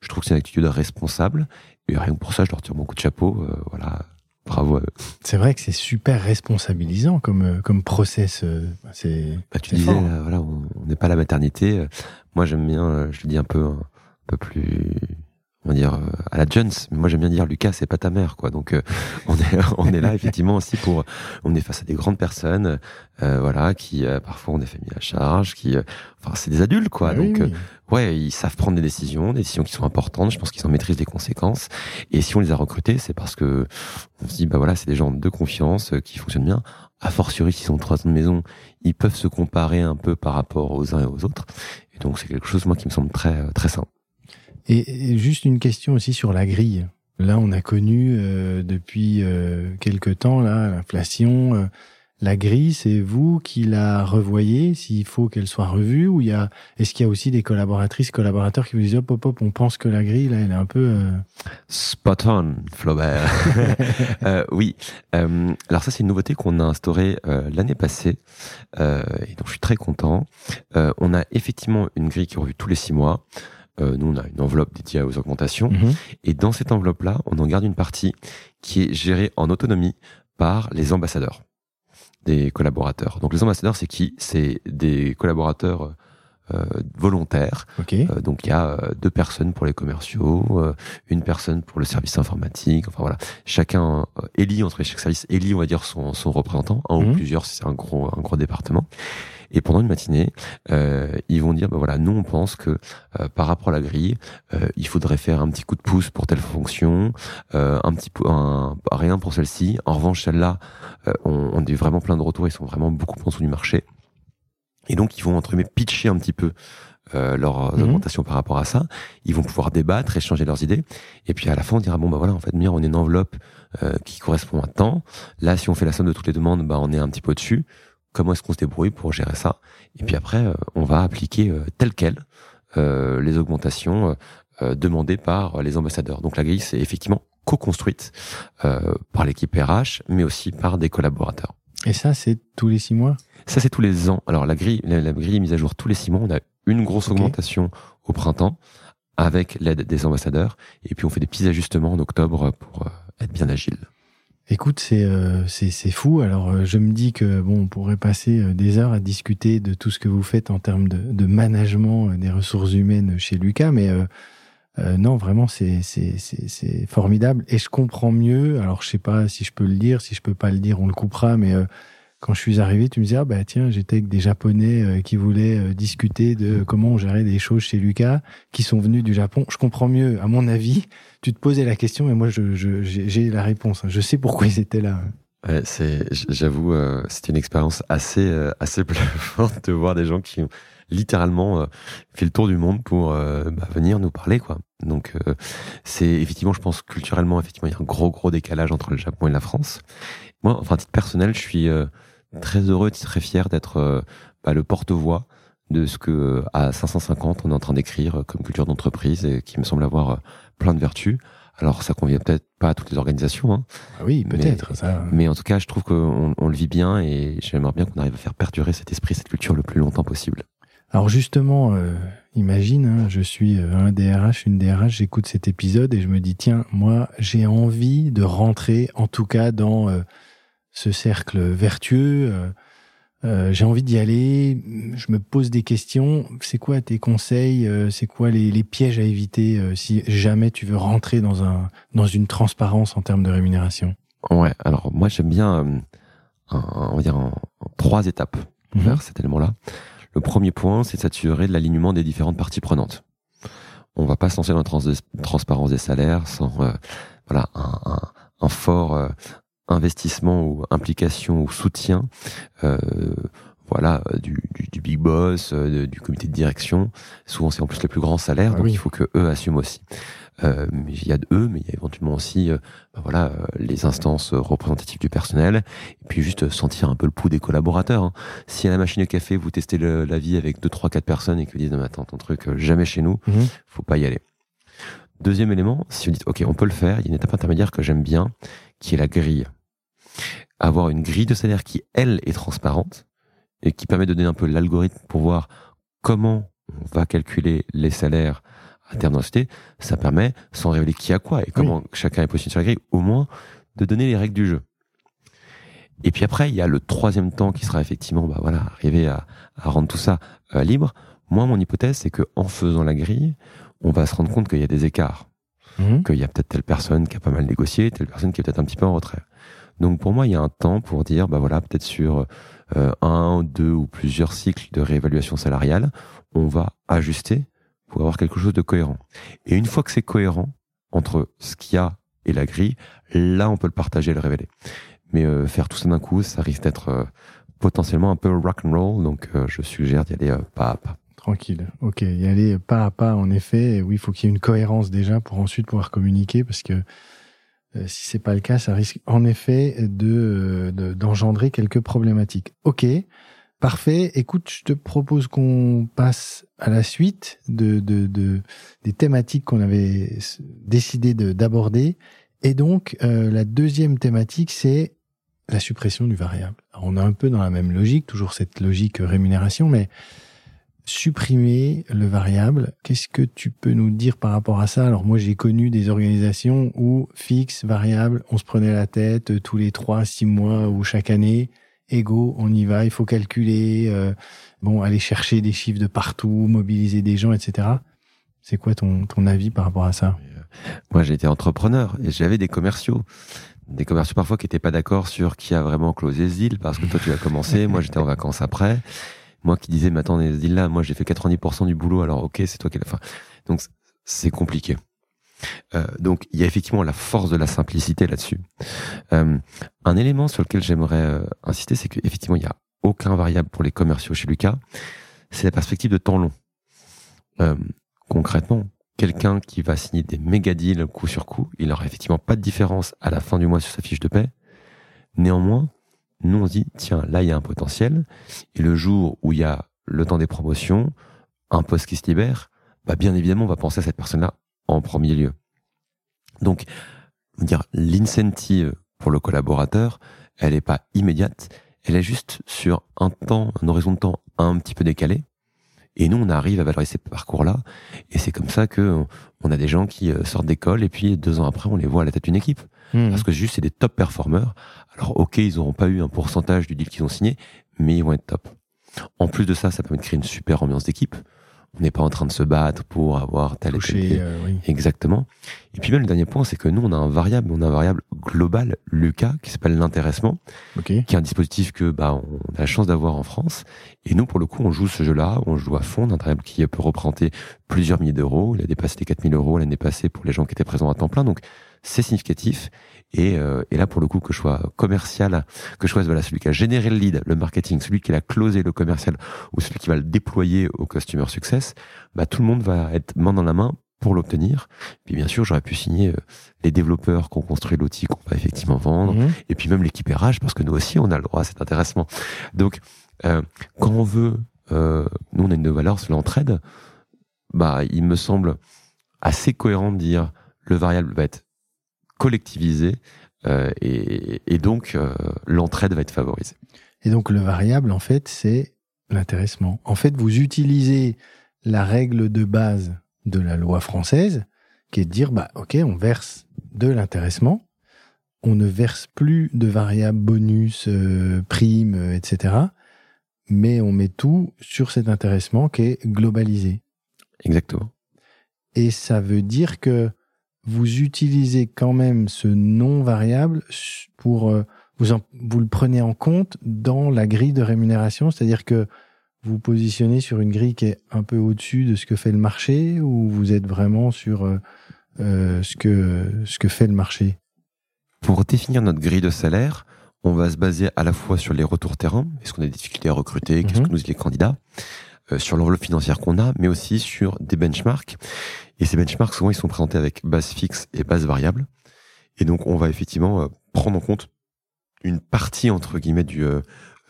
je trouve que c'est une attitude responsable et rien que pour ça je leur tire mon coup de chapeau euh, voilà bravo à eux. C'est vrai que c'est super responsabilisant comme, euh, comme process. euh, C'est Bah, tu disais là, voilà on n'est pas à la maternité Euh, moi j'aime bien euh, je le dis un peu un peu plus on va dire euh, à la Jones. Moi j'aime bien dire Lucas c'est pas ta mère quoi. Donc euh, on est on est là effectivement aussi pour on est face à des grandes personnes euh, voilà qui euh, parfois ont des familles à charge qui euh, enfin c'est des adultes quoi. Ah oui, donc euh, oui. ouais ils savent prendre des décisions des décisions qui sont importantes. Je pense qu'ils en maîtrisent les conséquences. Et si on les a recrutés c'est parce que on se dit bah voilà c'est des gens de confiance euh, qui fonctionnent bien. A fortiori s'ils ont trois ans de maison ils peuvent se comparer un peu par rapport aux uns et aux autres. Et donc c'est quelque chose moi qui me semble très très sain Et, et juste une question aussi sur la grille. Là, on a connu euh, depuis euh, quelque temps là l'inflation. euh, la grille, c'est vous qui la revoyez s'il faut qu'elle soit revue ou il y a est-ce qu'il y a aussi des collaboratrices, collaborateurs qui vous disent hop hop hop, on pense que la grille là, elle est un peu euh, Spot on, Flaubert. euh, oui. Euh, alors ça, c'est une nouveauté qu'on a instaurée euh, l'année passée, euh, et donc je suis très content. Euh, on a effectivement une grille qui est revue tous les six mois. Euh, nous, on a une enveloppe dédiée aux augmentations, mhm. et dans cette enveloppe-là, on en garde une partie qui est gérée en autonomie par les ambassadeurs des collaborateurs. Donc les ambassadeurs, c'est qui? C'est des collaborateurs euh, volontaires. OK. Euh, donc il y a euh, deux personnes pour les commerciaux, euh, une personne pour le service informatique. Enfin voilà, chacun élit entre chaque service élit, on va dire son, son représentant, un Mhm. ou plusieurs, si c'est un gros un gros département. Et pendant une matinée, euh, ils vont dire, bah voilà, nous on pense que euh, par rapport à la grille, euh, il faudrait faire un petit coup de pouce pour telle fonction, euh, un petit peu un, rien pour celle-ci. En revanche, celle-là, euh, on, on est vraiment plein de retours, ils sont vraiment beaucoup en dessous du marché. Et donc ils vont entre guillemets pitcher un petit peu euh, leurs Mhm. augmentations par rapport à ça. Ils vont pouvoir débattre, échanger leurs idées. Et puis à la fin, on dira bon bah voilà, en fait, Mire, on est une enveloppe euh, qui correspond à temps. Là, si on fait la somme de toutes les demandes, bah on est un petit peu au-dessus. Comment est-ce qu'on se débrouille pour gérer ça Et puis après, euh, on va appliquer euh, tel quel euh, les augmentations demandées par les ambassadeurs. Donc la grille, c'est effectivement co-construite euh, par l'équipe RH, mais aussi par des collaborateurs. Et ça, c'est tous les six mois? Ça, c'est tous les ans. Alors, la grille, la, la grille est mise à jour tous les six mois. On a une grosse augmentation au printemps avec l'aide des ambassadeurs. Et puis, on fait des petits ajustements en octobre pour être bien agile. Écoute, c'est euh, c'est fou. Alors, euh, je me dis que bon, on pourrait passer euh, des heures à discuter de tout ce que vous faites en termes de, de management euh, des ressources humaines chez Lucas, mais euh, non, vraiment, c'est c'est formidable. Et je comprends mieux. Alors, je sais pas si je peux le dire, si je peux pas le dire, on le coupera. Mais quand je suis arrivé, tu me disais ah bah tiens, j'étais avec des Japonais euh, qui voulaient euh, discuter de comment on gérait des choses chez Lucas, qui sont venus du Japon. Je comprends mieux. À mon avis, tu te posais la question, et moi, j'ai la réponse. Je sais pourquoi ils étaient là. Ouais, c'est, j- j'avoue, euh, c'était une expérience assez, euh, assez bluffante de voir des gens qui ont littéralement fait le tour du monde pour bah, venir nous parler, quoi. Donc, c'est effectivement, je pense culturellement, effectivement, il y a un gros, gros décalage entre le Japon et la France. Moi, enfin, à titre personnel, je suis très heureux, très fier d'être euh, bah, le porte-voix de ce que euh, à 550 on est en train d'écrire euh, comme culture d'entreprise et qui me semble avoir plein de vertus. Alors, ça convient peut-être pas à toutes les organisations, hein, Ah oui, peut-être. Ça. mais en tout cas, je trouve qu'on on le vit bien et j'aimerais bien qu'on arrive à faire perdurer cet esprit, cette culture le plus longtemps possible. Alors justement, euh, imagine, hein, je suis un DRH, une DRH, j'écoute cet épisode et je me dis tiens, moi j'ai envie de rentrer, en tout cas dans euh, ce cercle vertueux. euh, euh, j'ai envie d'y aller. Je me pose des questions. C'est quoi tes conseils euh, C'est quoi les, les pièges à éviter si jamais tu veux rentrer dans un dans une transparence en termes de rémunération? Ouais, alors moi j'aime bien, euh, un- on va dire, en, en trois étapes Mhm. vers cet élément-là. Le premier point, c'est de s'assurer de l'alignement des différentes parties prenantes. On va pas se lancer dans la trans- transparence des salaires sans euh, voilà un, un- un fort investissement ou implication ou soutien euh, voilà euh, du, du, du big boss, euh, du comité de direction. Souvent c'est en plus les plus grands salaires, Ah donc oui. il faut que eux assument aussi. Euh, mais il y a de eux, mais il y a éventuellement aussi euh, ben voilà euh, les instances représentatives du personnel et puis juste sentir un peu le pouls des collaborateurs. hein. Si à la machine à café vous testez le- la vie avec deux trois quatre personnes et que vous dites non mais attends ton truc jamais chez nous, Mhm. faut pas y aller. Deuxième élément, si vous dites ok on peut le faire, il y a une étape intermédiaire que j'aime bien qui est la grille. Avoir une grille de salaire qui elle est transparente et qui permet de donner un peu l'algorithme pour voir comment on va calculer les salaires à terme société, ça permet, sans révéler qui a quoi et comment chacun est positionné sur la grille, au moins de donner les règles du jeu. Et puis après, il y a le troisième temps qui sera effectivement, bah voilà, arriver à, à rendre tout ça euh, libre. Moi, mon hypothèse, c'est que en faisant la grille, on va se rendre compte qu'il y a des écarts, Mhm. qu'il y a peut-être telle personne qui a pas mal négocié, telle personne qui est peut-être un petit peu en retrait. Donc pour moi, il y a un temps pour dire, bah voilà, peut-être sur euh, un, deux ou plusieurs cycles de réévaluation salariale, on va ajuster pour avoir quelque chose de cohérent. Et une fois que c'est cohérent entre ce qu'il y a et la grille, là, on peut le partager et le révéler. Mais euh, faire tout ça d'un coup, ça risque d'être euh, potentiellement un peu rock and roll. Donc, euh, je suggère d'y aller euh, pas à pas. Tranquille. Ok, y aller pas à pas, en effet. Et oui, il faut qu'il y ait une cohérence déjà pour ensuite pouvoir communiquer parce que Euh, si c'est pas le cas, ça risque en effet de d'engendrer quelques problématiques. Ok, parfait. Écoute, je te propose qu'on passe à la suite de, de, de des thématiques qu'on avait décidé d'aborder. Et donc, euh, la deuxième thématique, c'est la suppression du variable. On est un peu dans la même logique, toujours cette logique rémunération, mais supprimer le variable. Qu'est-ce que tu peux nous dire par rapport à ça? Alors moi j'ai connu des organisations où fixe, variable, on se prenait la tête euh, tous les trois, six mois ou chaque année. Ego, on y va, il faut calculer, euh, bon, aller chercher des chiffres de partout, mobiliser des gens, etc. C'est quoi ton, ton avis par rapport à ça? Euh, Moi été entrepreneur et j'avais des commerciaux des commerciaux parfois qui étaient pas d'accord sur qui a vraiment closé ce deal parce que toi tu as commencé, moi j'étais en vacances après moi qui disais, mais attendez, là, moi j'ai fait 90% du boulot, alors ok, c'est toi qui l'as fait. Donc c'est compliqué. Euh, donc il y a effectivement la force de la simplicité là-dessus. Euh, un élément sur lequel j'aimerais euh, insister, c'est qu'effectivement il n'y a aucun variable pour les commerciaux chez Lucas, c'est la perspective de temps long. Euh, concrètement, quelqu'un qui va signer des méga deals coup sur coup, il n'aura effectivement pas de différence à la fin du mois sur sa fiche de paie. Néanmoins, nous, on se dit, tiens, là, il y a un potentiel. Et le jour où il y a le temps des promotions, un poste qui se libère, bah, bien évidemment, on va penser à cette personne-là en premier lieu. Donc, dire l'incentive pour le collaborateur, elle n'est pas immédiate, elle est juste sur un temps, un horizon de temps un petit peu décalé. Et nous, on arrive à valoriser ce parcours-là. Et c'est comme ça que on a des gens qui euh, sortent d'école et puis deux ans après, on les voit à la tête d'une équipe. Hmm. Parce que juste, c'est des top performeurs. Alors, ok, ils n'auront pas eu un pourcentage du deal qu'ils ont signé, mais ils vont être top. En plus de ça, ça permet de créer une super ambiance d'équipe. On n'est pas en train de se battre pour avoir tel et tel. Euh, Exactement. Et puis même le dernier point, c'est que nous, on a un variable, on a un variable global, Lucas, qui s'appelle l'intéressement, qui est un dispositif que bah, on a la chance d'avoir en France. Et nous, pour le coup, on joue ce jeu-là, on joue à fond, un variable qui peut représenter plusieurs milliers d'euros. Il a dépassé les 4000 euros l'année passée pour les gens qui étaient présents à temps plein. Donc, c'est significatif. Et, euh, et, là, pour le coup, que je sois commercial, que je sois voilà, celui qui a généré le lead, le marketing, celui qui l'a closé, le commercial, ou celui qui va le déployer au customer success, bah, tout le monde va être main dans la main pour l'obtenir. Puis bien sûr, j'aurais pu signer euh, les développeurs qui ont construit l'outil qu'on va effectivement vendre, mhm. et puis même l'équipe RH, parce que nous aussi, on a le droit à cet intéressement. Donc, euh, quand on veut, euh, nous, on a une valeur sur l'entraide, bah, il me semble assez cohérent de dire le variable va être collectivisé euh, et, et, donc euh, l'entraide va être favorisée. Et donc le variable, en fait, c'est l'intéressement. En fait, vous utilisez la règle de base de la loi française, qui est de dire, bah, ok, on verse de l'intéressement, on ne verse plus de variables bonus, euh, primes, euh, etc. Mais on met tout sur cet intéressement qui est globalisé. Exactement. Et ça veut dire que vous utilisez quand même ce non variable pour euh, vous, vous le prenez en compte dans la grille de rémunération, c'est-à-dire que vous positionnez sur une grille qui est un peu au-dessus de ce que fait le marché ou vous êtes vraiment sur euh, euh ce que ce que fait le marché? Pour définir notre grille de salaire, on va se baser à la fois sur les retours terrain, est-ce qu'on a des difficultés à recruter, qu'est-ce mhm. que nous disent les candidats, sur l'enveloppe financière qu'on a, mais aussi sur des benchmarks. Et ces benchmarks, souvent, ils sont présentés avec base fixe et base variable. Et donc, on va effectivement euh, prendre en compte une partie, entre guillemets, du, euh,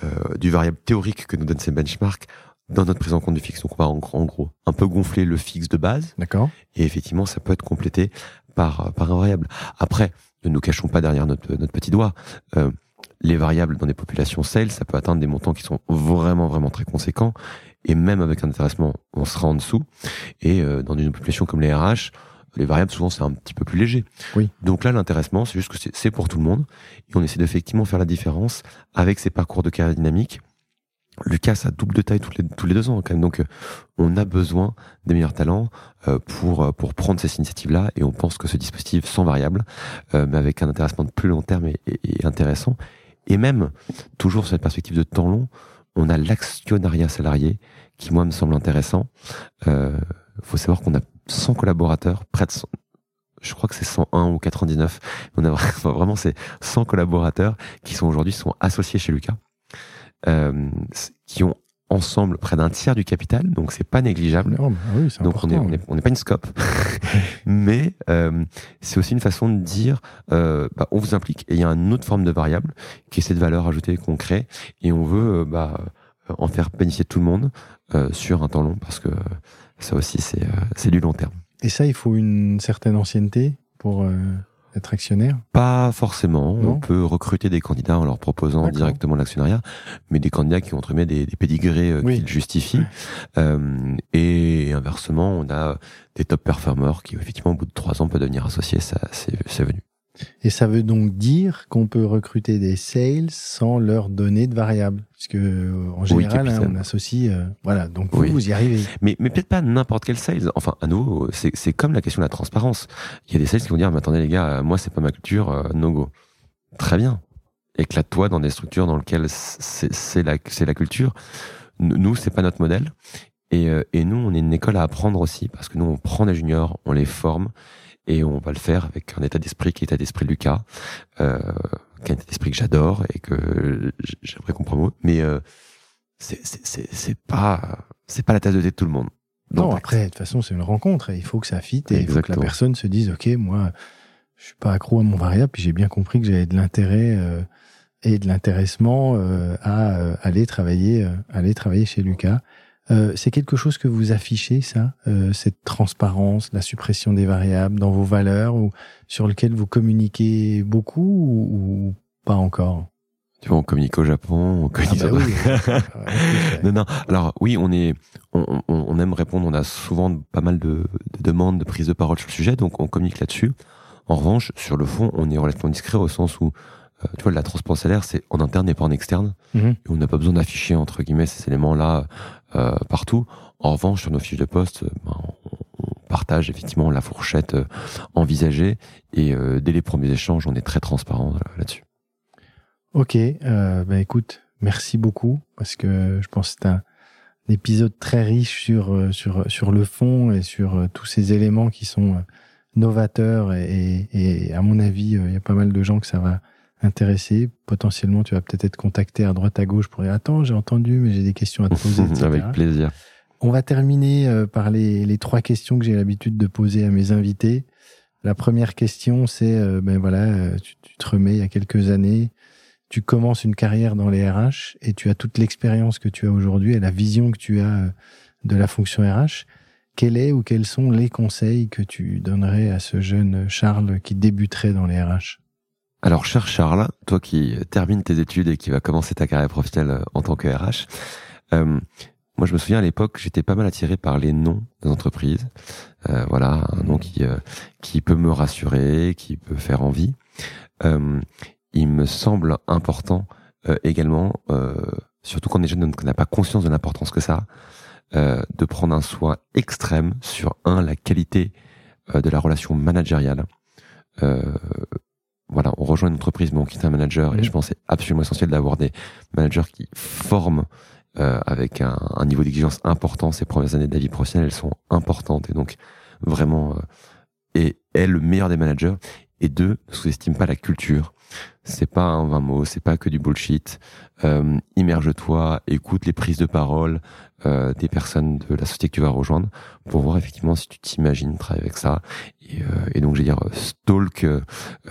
euh, du variable théorique que nous donnent ces benchmarks dans notre prise en compte du fixe. Donc, on va en, gros un peu gonfler le fixe de base. D'accord. Et effectivement, ça peut être complété par, par un variable. Après, ne nous cachons pas derrière notre, notre petit doigt. Euh, les variables dans des populations sales, ça peut atteindre des montants qui sont vraiment, vraiment très conséquents. Et même avec un intéressement, on sera en dessous. Et euh, dans une population comme les RH, les variables, souvent, c'est un petit peu plus léger. Oui. Donc là, l'intéressement, c'est juste que c'est pour tout le monde. Et on essaie d'effectivement faire la différence avec ces parcours de carrière dynamique. Lucas a double de taille tous les, tous les deux ans quand même. Donc euh, on a besoin des meilleurs talents euh, pour, pour prendre ces initiatives-là. Et on pense que ce dispositif sans variable, mais avec un intéressement de plus long terme est, intéressant. Et même, toujours sur cette perspective de temps long, on a l'actionnariat salarié qui, moi, me semble intéressant. Il euh, faut savoir qu'on a 100 collaborateurs, près de 100, je crois que c'est 101 ou 99. On a vraiment ces 100 collaborateurs qui sont aujourd'hui sont associés chez Lucas, euh, qui ont ensemble près d'un tiers du capital, donc c'est pas négligeable. Non, bah oui, c'est Donc on n'est on est, on est pas une scope, mais euh, c'est aussi une façon de dire euh, bah, on vous implique et il y a une autre forme de variable qui est cette valeur ajoutée qu'on crée et on veut euh, bah, en faire bénéficier tout le monde euh, sur un temps long parce que ça aussi c'est euh, c'est du long terme. Et ça, il faut une certaine ancienneté pour être actionnaire. Pas forcément. Non on peut recruter des candidats en leur proposant directement l'actionnariat, mais des candidats qui ont entre guillemets des, des pédigrés euh, Oui. qui le justifient. Euh, et inversement, on a des top performers qui effectivement au bout de trois ans peuvent devenir associés. Ça, c'est c'est venu. Et ça veut donc dire qu'on peut recruter des sales sans leur donner de variables. Parce que, euh, en Oui, général, hein, on associe. euh, voilà, donc vous, Oui. vous y arrivez. Mais, mais peut-être pas n'importe quel sales. Enfin, à nouveau, c'est comme la question de la transparence. Il y a des sales qui vont dire, mais attendez les gars, euh, moi c'est pas ma culture, no go. Très bien. Éclate-toi dans des structures dans lesquelles c'est la, culture. Nous, c'est pas notre modèle. Et, et nous, on est une école à apprendre aussi, parce que nous, on prend des juniors, on les forme, et on va le faire avec un état d'esprit qui est l'état d'esprit de Lucas, euh, qui est un état d'esprit que j'adore et que j'aimerais qu'on promeut. Mais euh, c'est c'est- c'est- c'est pas, c'est pas la tasse de thé de tout le monde. Non, après, de toute façon, c'est une rencontre. Et il faut que ça fitte et il faut que la personne se dise, OK, moi, je suis pas accro à mon variable. Puis j'ai bien compris que j'avais de l'intérêt euh, et de l'intéressement euh, à euh, aller travailler, euh, aller travailler chez Lucas. Euh, c'est quelque chose que vous affichez, ça, euh, cette transparence, la suppression des variables dans vos valeurs ou sur lequel vous communiquez beaucoup ou, ou pas encore? Tu vois, on communique au Japon, on Ah communique. bah oui. Ouais, non, non. Alors oui, on est, on, on- on aime répondre. On a souvent pas mal de, de demandes, de prises de parole sur le sujet, donc on communique là-dessus. En revanche, sur le fond, on est relativement discret au sens où, euh, tu vois, la transparence salaire, c'est en interne et pas en externe. Mhm. Et on n'a pas besoin d'afficher entre guillemets ces éléments-là euh, partout. En revanche, sur nos fiches de poste, euh, ben, on, partage effectivement la fourchette euh, envisagée et dès les premiers échanges, on est très transparent là-dessus. Ok, euh, bah écoute, merci beaucoup parce que je pense que c'est un épisode très riche sur sur sur le fond et sur tous ces éléments qui sont novateurs et, à mon avis, il y a pas mal de gens que ça va intéresser. Potentiellement, tu vas peut-être être contacté à droite à gauche pour dire attends, j'ai entendu, mais j'ai des questions à te poser. etc. Avec plaisir. On va terminer euh, par les, les trois questions que j'ai l'habitude de poser à mes invités. La première question, c'est euh, ben voilà, euh, tu, tu te remets il y a quelques années, tu commences une carrière dans les RH et tu as toute l'expérience que tu as aujourd'hui et la vision que tu as de la fonction RH. Quel est ou quels sont les conseils que tu donnerais à ce jeune Charles qui débuterait dans les RH Alors, cher Charles, toi qui termines tes études et qui va commencer ta carrière professionnelle en tant que RH, euh, moi je me souviens à l'époque, j'étais pas mal attiré par les noms des entreprises. Euh, voilà, un nom qui euh, qui peut me rassurer, qui peut faire envie. Euh, il me semble important euh, également, euh, surtout quand on est jeune, qu'on n'a pas conscience de l'importance que ça, a, euh, de prendre un soin extrême sur un la qualité euh, de la relation managériale. Euh, voilà, on rejoint une entreprise, mais on quitte un manager, et je pense que c'est absolument essentiel d'avoir des managers qui forment euh, avec un, un niveau d'exigence important. Ces premières années de la vie professionnelle, elles sont importantes, et donc vraiment, euh, et est le meilleur des managers. Et deux, ne sous-estime pas la culture. C'est pas un 20 mots, c'est pas que du bullshit. Euh, immerge-toi, écoute les prises de parole euh, des personnes de la société que tu vas rejoindre pour voir effectivement si tu t'imagines travailler avec ça. Et, euh, et donc, je vais dire, euh, stalk euh,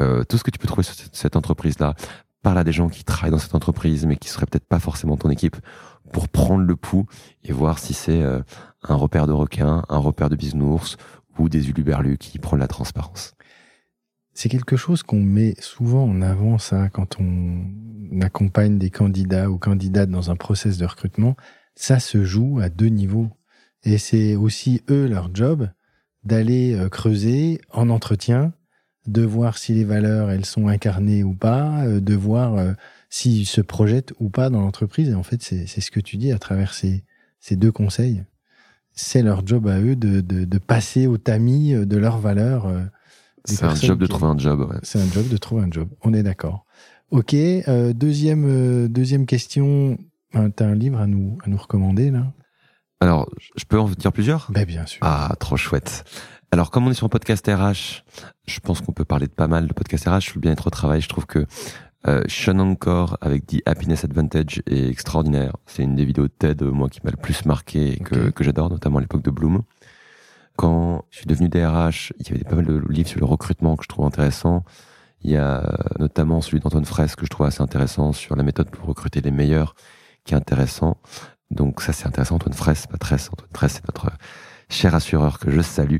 euh, tout ce que tu peux trouver sur cette, entreprise-là. Parle à des gens qui travaillent dans cette entreprise, mais qui seraient peut-être pas forcément ton équipe, pour prendre le pouls et voir si c'est un repère de requin, un repère de bisounours ou des uluberlus qui prennent la transparence. C'est quelque chose qu'on met souvent en avant, ça, quand on accompagne des candidats ou candidates dans un process de recrutement. Ça se joue à deux niveaux. Et c'est aussi eux leur job d'aller euh, creuser en entretien, de voir si les valeurs, elles sont incarnées ou pas, euh, de voir euh, s'ils se projettent ou pas dans l'entreprise. Et en fait, c'est ce que tu dis à travers ces, ces deux conseils. C'est leur job à eux de, de, passer au tamis de leurs valeurs. C'est un job de trouver un job. ouais. c'est un job de trouver un job. On est d'accord. Ok. euh, deuxième euh, deuxième question. Euh, T'as un livre à nous à nous recommander là? Alors, je peux en dire plusieurs? Ben bien sûr. Ah, trop chouette. Alors, comme on est sur un podcast RH, je pense qu'on peut parler de pas mal de podcasts RH. Le bien-être au travail, je trouve que Euh, Sean Encore avec The Happiness Advantage est extraordinaire. C'est une des vidéos de TED, moi, qui m'a le plus marqué et que, que j'adore, notamment à l'époque de Bloom. Quand je suis devenu DRH, il y avait pas mal de livres sur le recrutement que je trouve intéressants. Il y a euh, notamment celui d'Antoine Fraisse que je trouve assez intéressant sur la méthode pour recruter les meilleurs, qui est intéressant. Donc ça, c'est intéressant. Antoine Fraisse, pas Tresse. Antoine Fraisse, c'est notre cher assureur que je salue.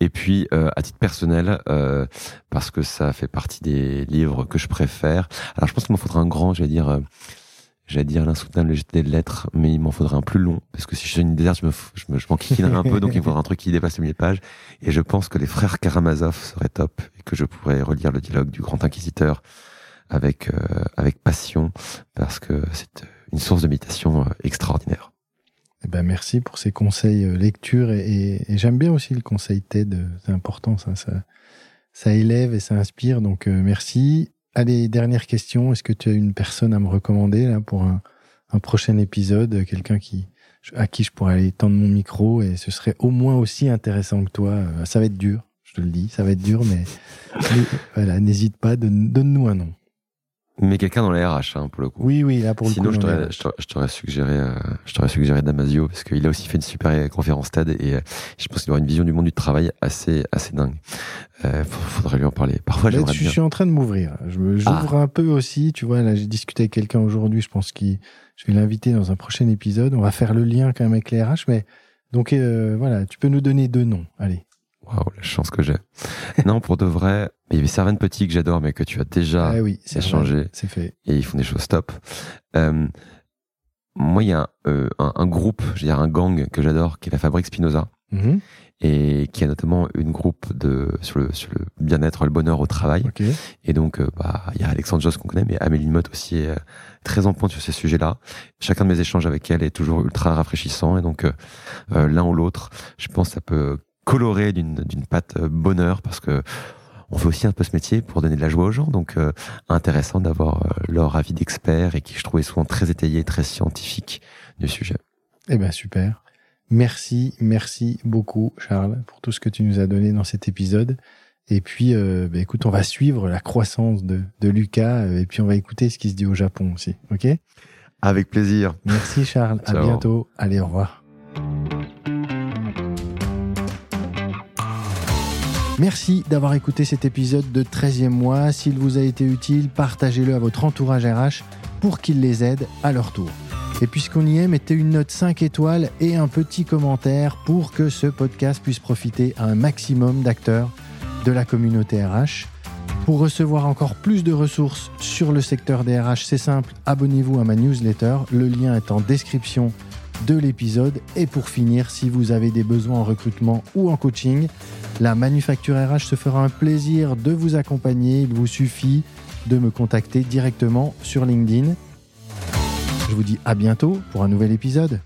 Et puis, euh, à titre personnel, euh, parce que ça fait partie des livres que je préfère. Alors, je pense qu'il m'en faudra un grand, j'allais dire, euh, j'allais dire l'insoutenable légèreté de lettres, mais il m'en faudra un plus long, parce que si je suis une désert, je me, f- je me, je un peu, donc il me faudra un truc qui dépasse les 1000 pages. Et je pense que les frères Karamazov seraient top, et que je pourrais relire le dialogue du grand inquisiteur avec, euh, avec passion, parce que c'est une source de méditation euh, extraordinaire. Eh ben, merci pour ces conseils euh, lecture et, j'aime bien aussi le conseil TED. euh, C'est important, ça, ça, ça élève et ça inspire. Donc euh, merci. Allez, dernière question. Est-ce que tu as une personne à me recommander là pour un, prochain épisode, euh, quelqu'un qui à qui je pourrais aller tendre mon micro et ce serait au moins aussi intéressant que toi. Euh, Ça va être dur, je te le dis, ça va être dur, mais, mais voilà, n'hésite pas, donne- donne-nous un nom. Mais quelqu'un dans la RH, hein, pour le coup. Oui, oui, là pour le Sinon, coup. je non, t'aurais, mais- je t'aurais- suggéré, euh, je t'aurais suggéré Damasio parce qu'il a aussi fait une super conférence TED et euh, je pense qu'il aura une vision du monde du travail assez, assez dingue. Euh, faudrait lui en parler. Parfois, j'aimerais je bien. suis en train de m'ouvrir. Je J'ouvre un peu aussi. Tu vois, là, j'ai discuté avec quelqu'un aujourd'hui. Je pense qu'il, je vais l'inviter dans un prochain épisode. On va faire le lien quand même avec les RH. Mais donc euh, voilà, tu peux nous donner deux noms. Allez. Waouh, la chance que j'ai. non, pour de vrai, il y avait Servane Petit que j'adore, mais que tu as déjà Ah oui, échangé. C'est fait. et ils font des choses top. Euh, moi, il y a un, euh, un, un groupe, je veux dire un gang que j'adore, qui est la Fabrique Spinoza. Mhm. et qui a notamment une groupe de sur le sur le bien-être, le bonheur au travail. Et donc, euh, bah, il y a Alexandre Joss qu'on connaît, mais Amélie Motte aussi est euh, très en pointe sur ces sujets-là. Chacun de mes échanges avec elle est toujours ultra rafraîchissant, et donc euh, l'un ou l'autre, je pense, que ça peut colorer d'une euh, bonheur parce que on fait aussi un peu ce métier pour donner de la joie aux gens, donc euh, intéressant d'avoir euh, leur avis d'experts et qui je trouvais souvent très étayé, très scientifique du sujet. Eh ben super. Merci, merci beaucoup, Charles, pour tout ce que tu nous as donné dans cet épisode. Et puis, euh, bah, écoute, on va suivre la croissance de, de Lucas et puis on va écouter ce qui se dit au Japon aussi. Ok? Avec plaisir. Merci, Charles. À bientôt. Allez, au revoir. Merci d'avoir écouté cet épisode de 13e mois. S'il vous a été utile, partagez-le à votre entourage RH pour qu'il les aide à leur tour. Et puisqu'on y est, mettez une note 5 étoiles et un petit commentaire pour que ce podcast puisse profiter à un maximum d'acteurs de la communauté RH. Pour recevoir encore plus de ressources sur le secteur des RH, c'est simple, abonnez-vous à ma newsletter. Le lien est en description de l'épisode. Et pour finir, si vous avez des besoins en recrutement ou en coaching, la Manufacture RH se fera un plaisir de vous accompagner. Il vous suffit de me contacter directement sur LinkedIn. Je vous dis à bientôt pour un nouvel épisode.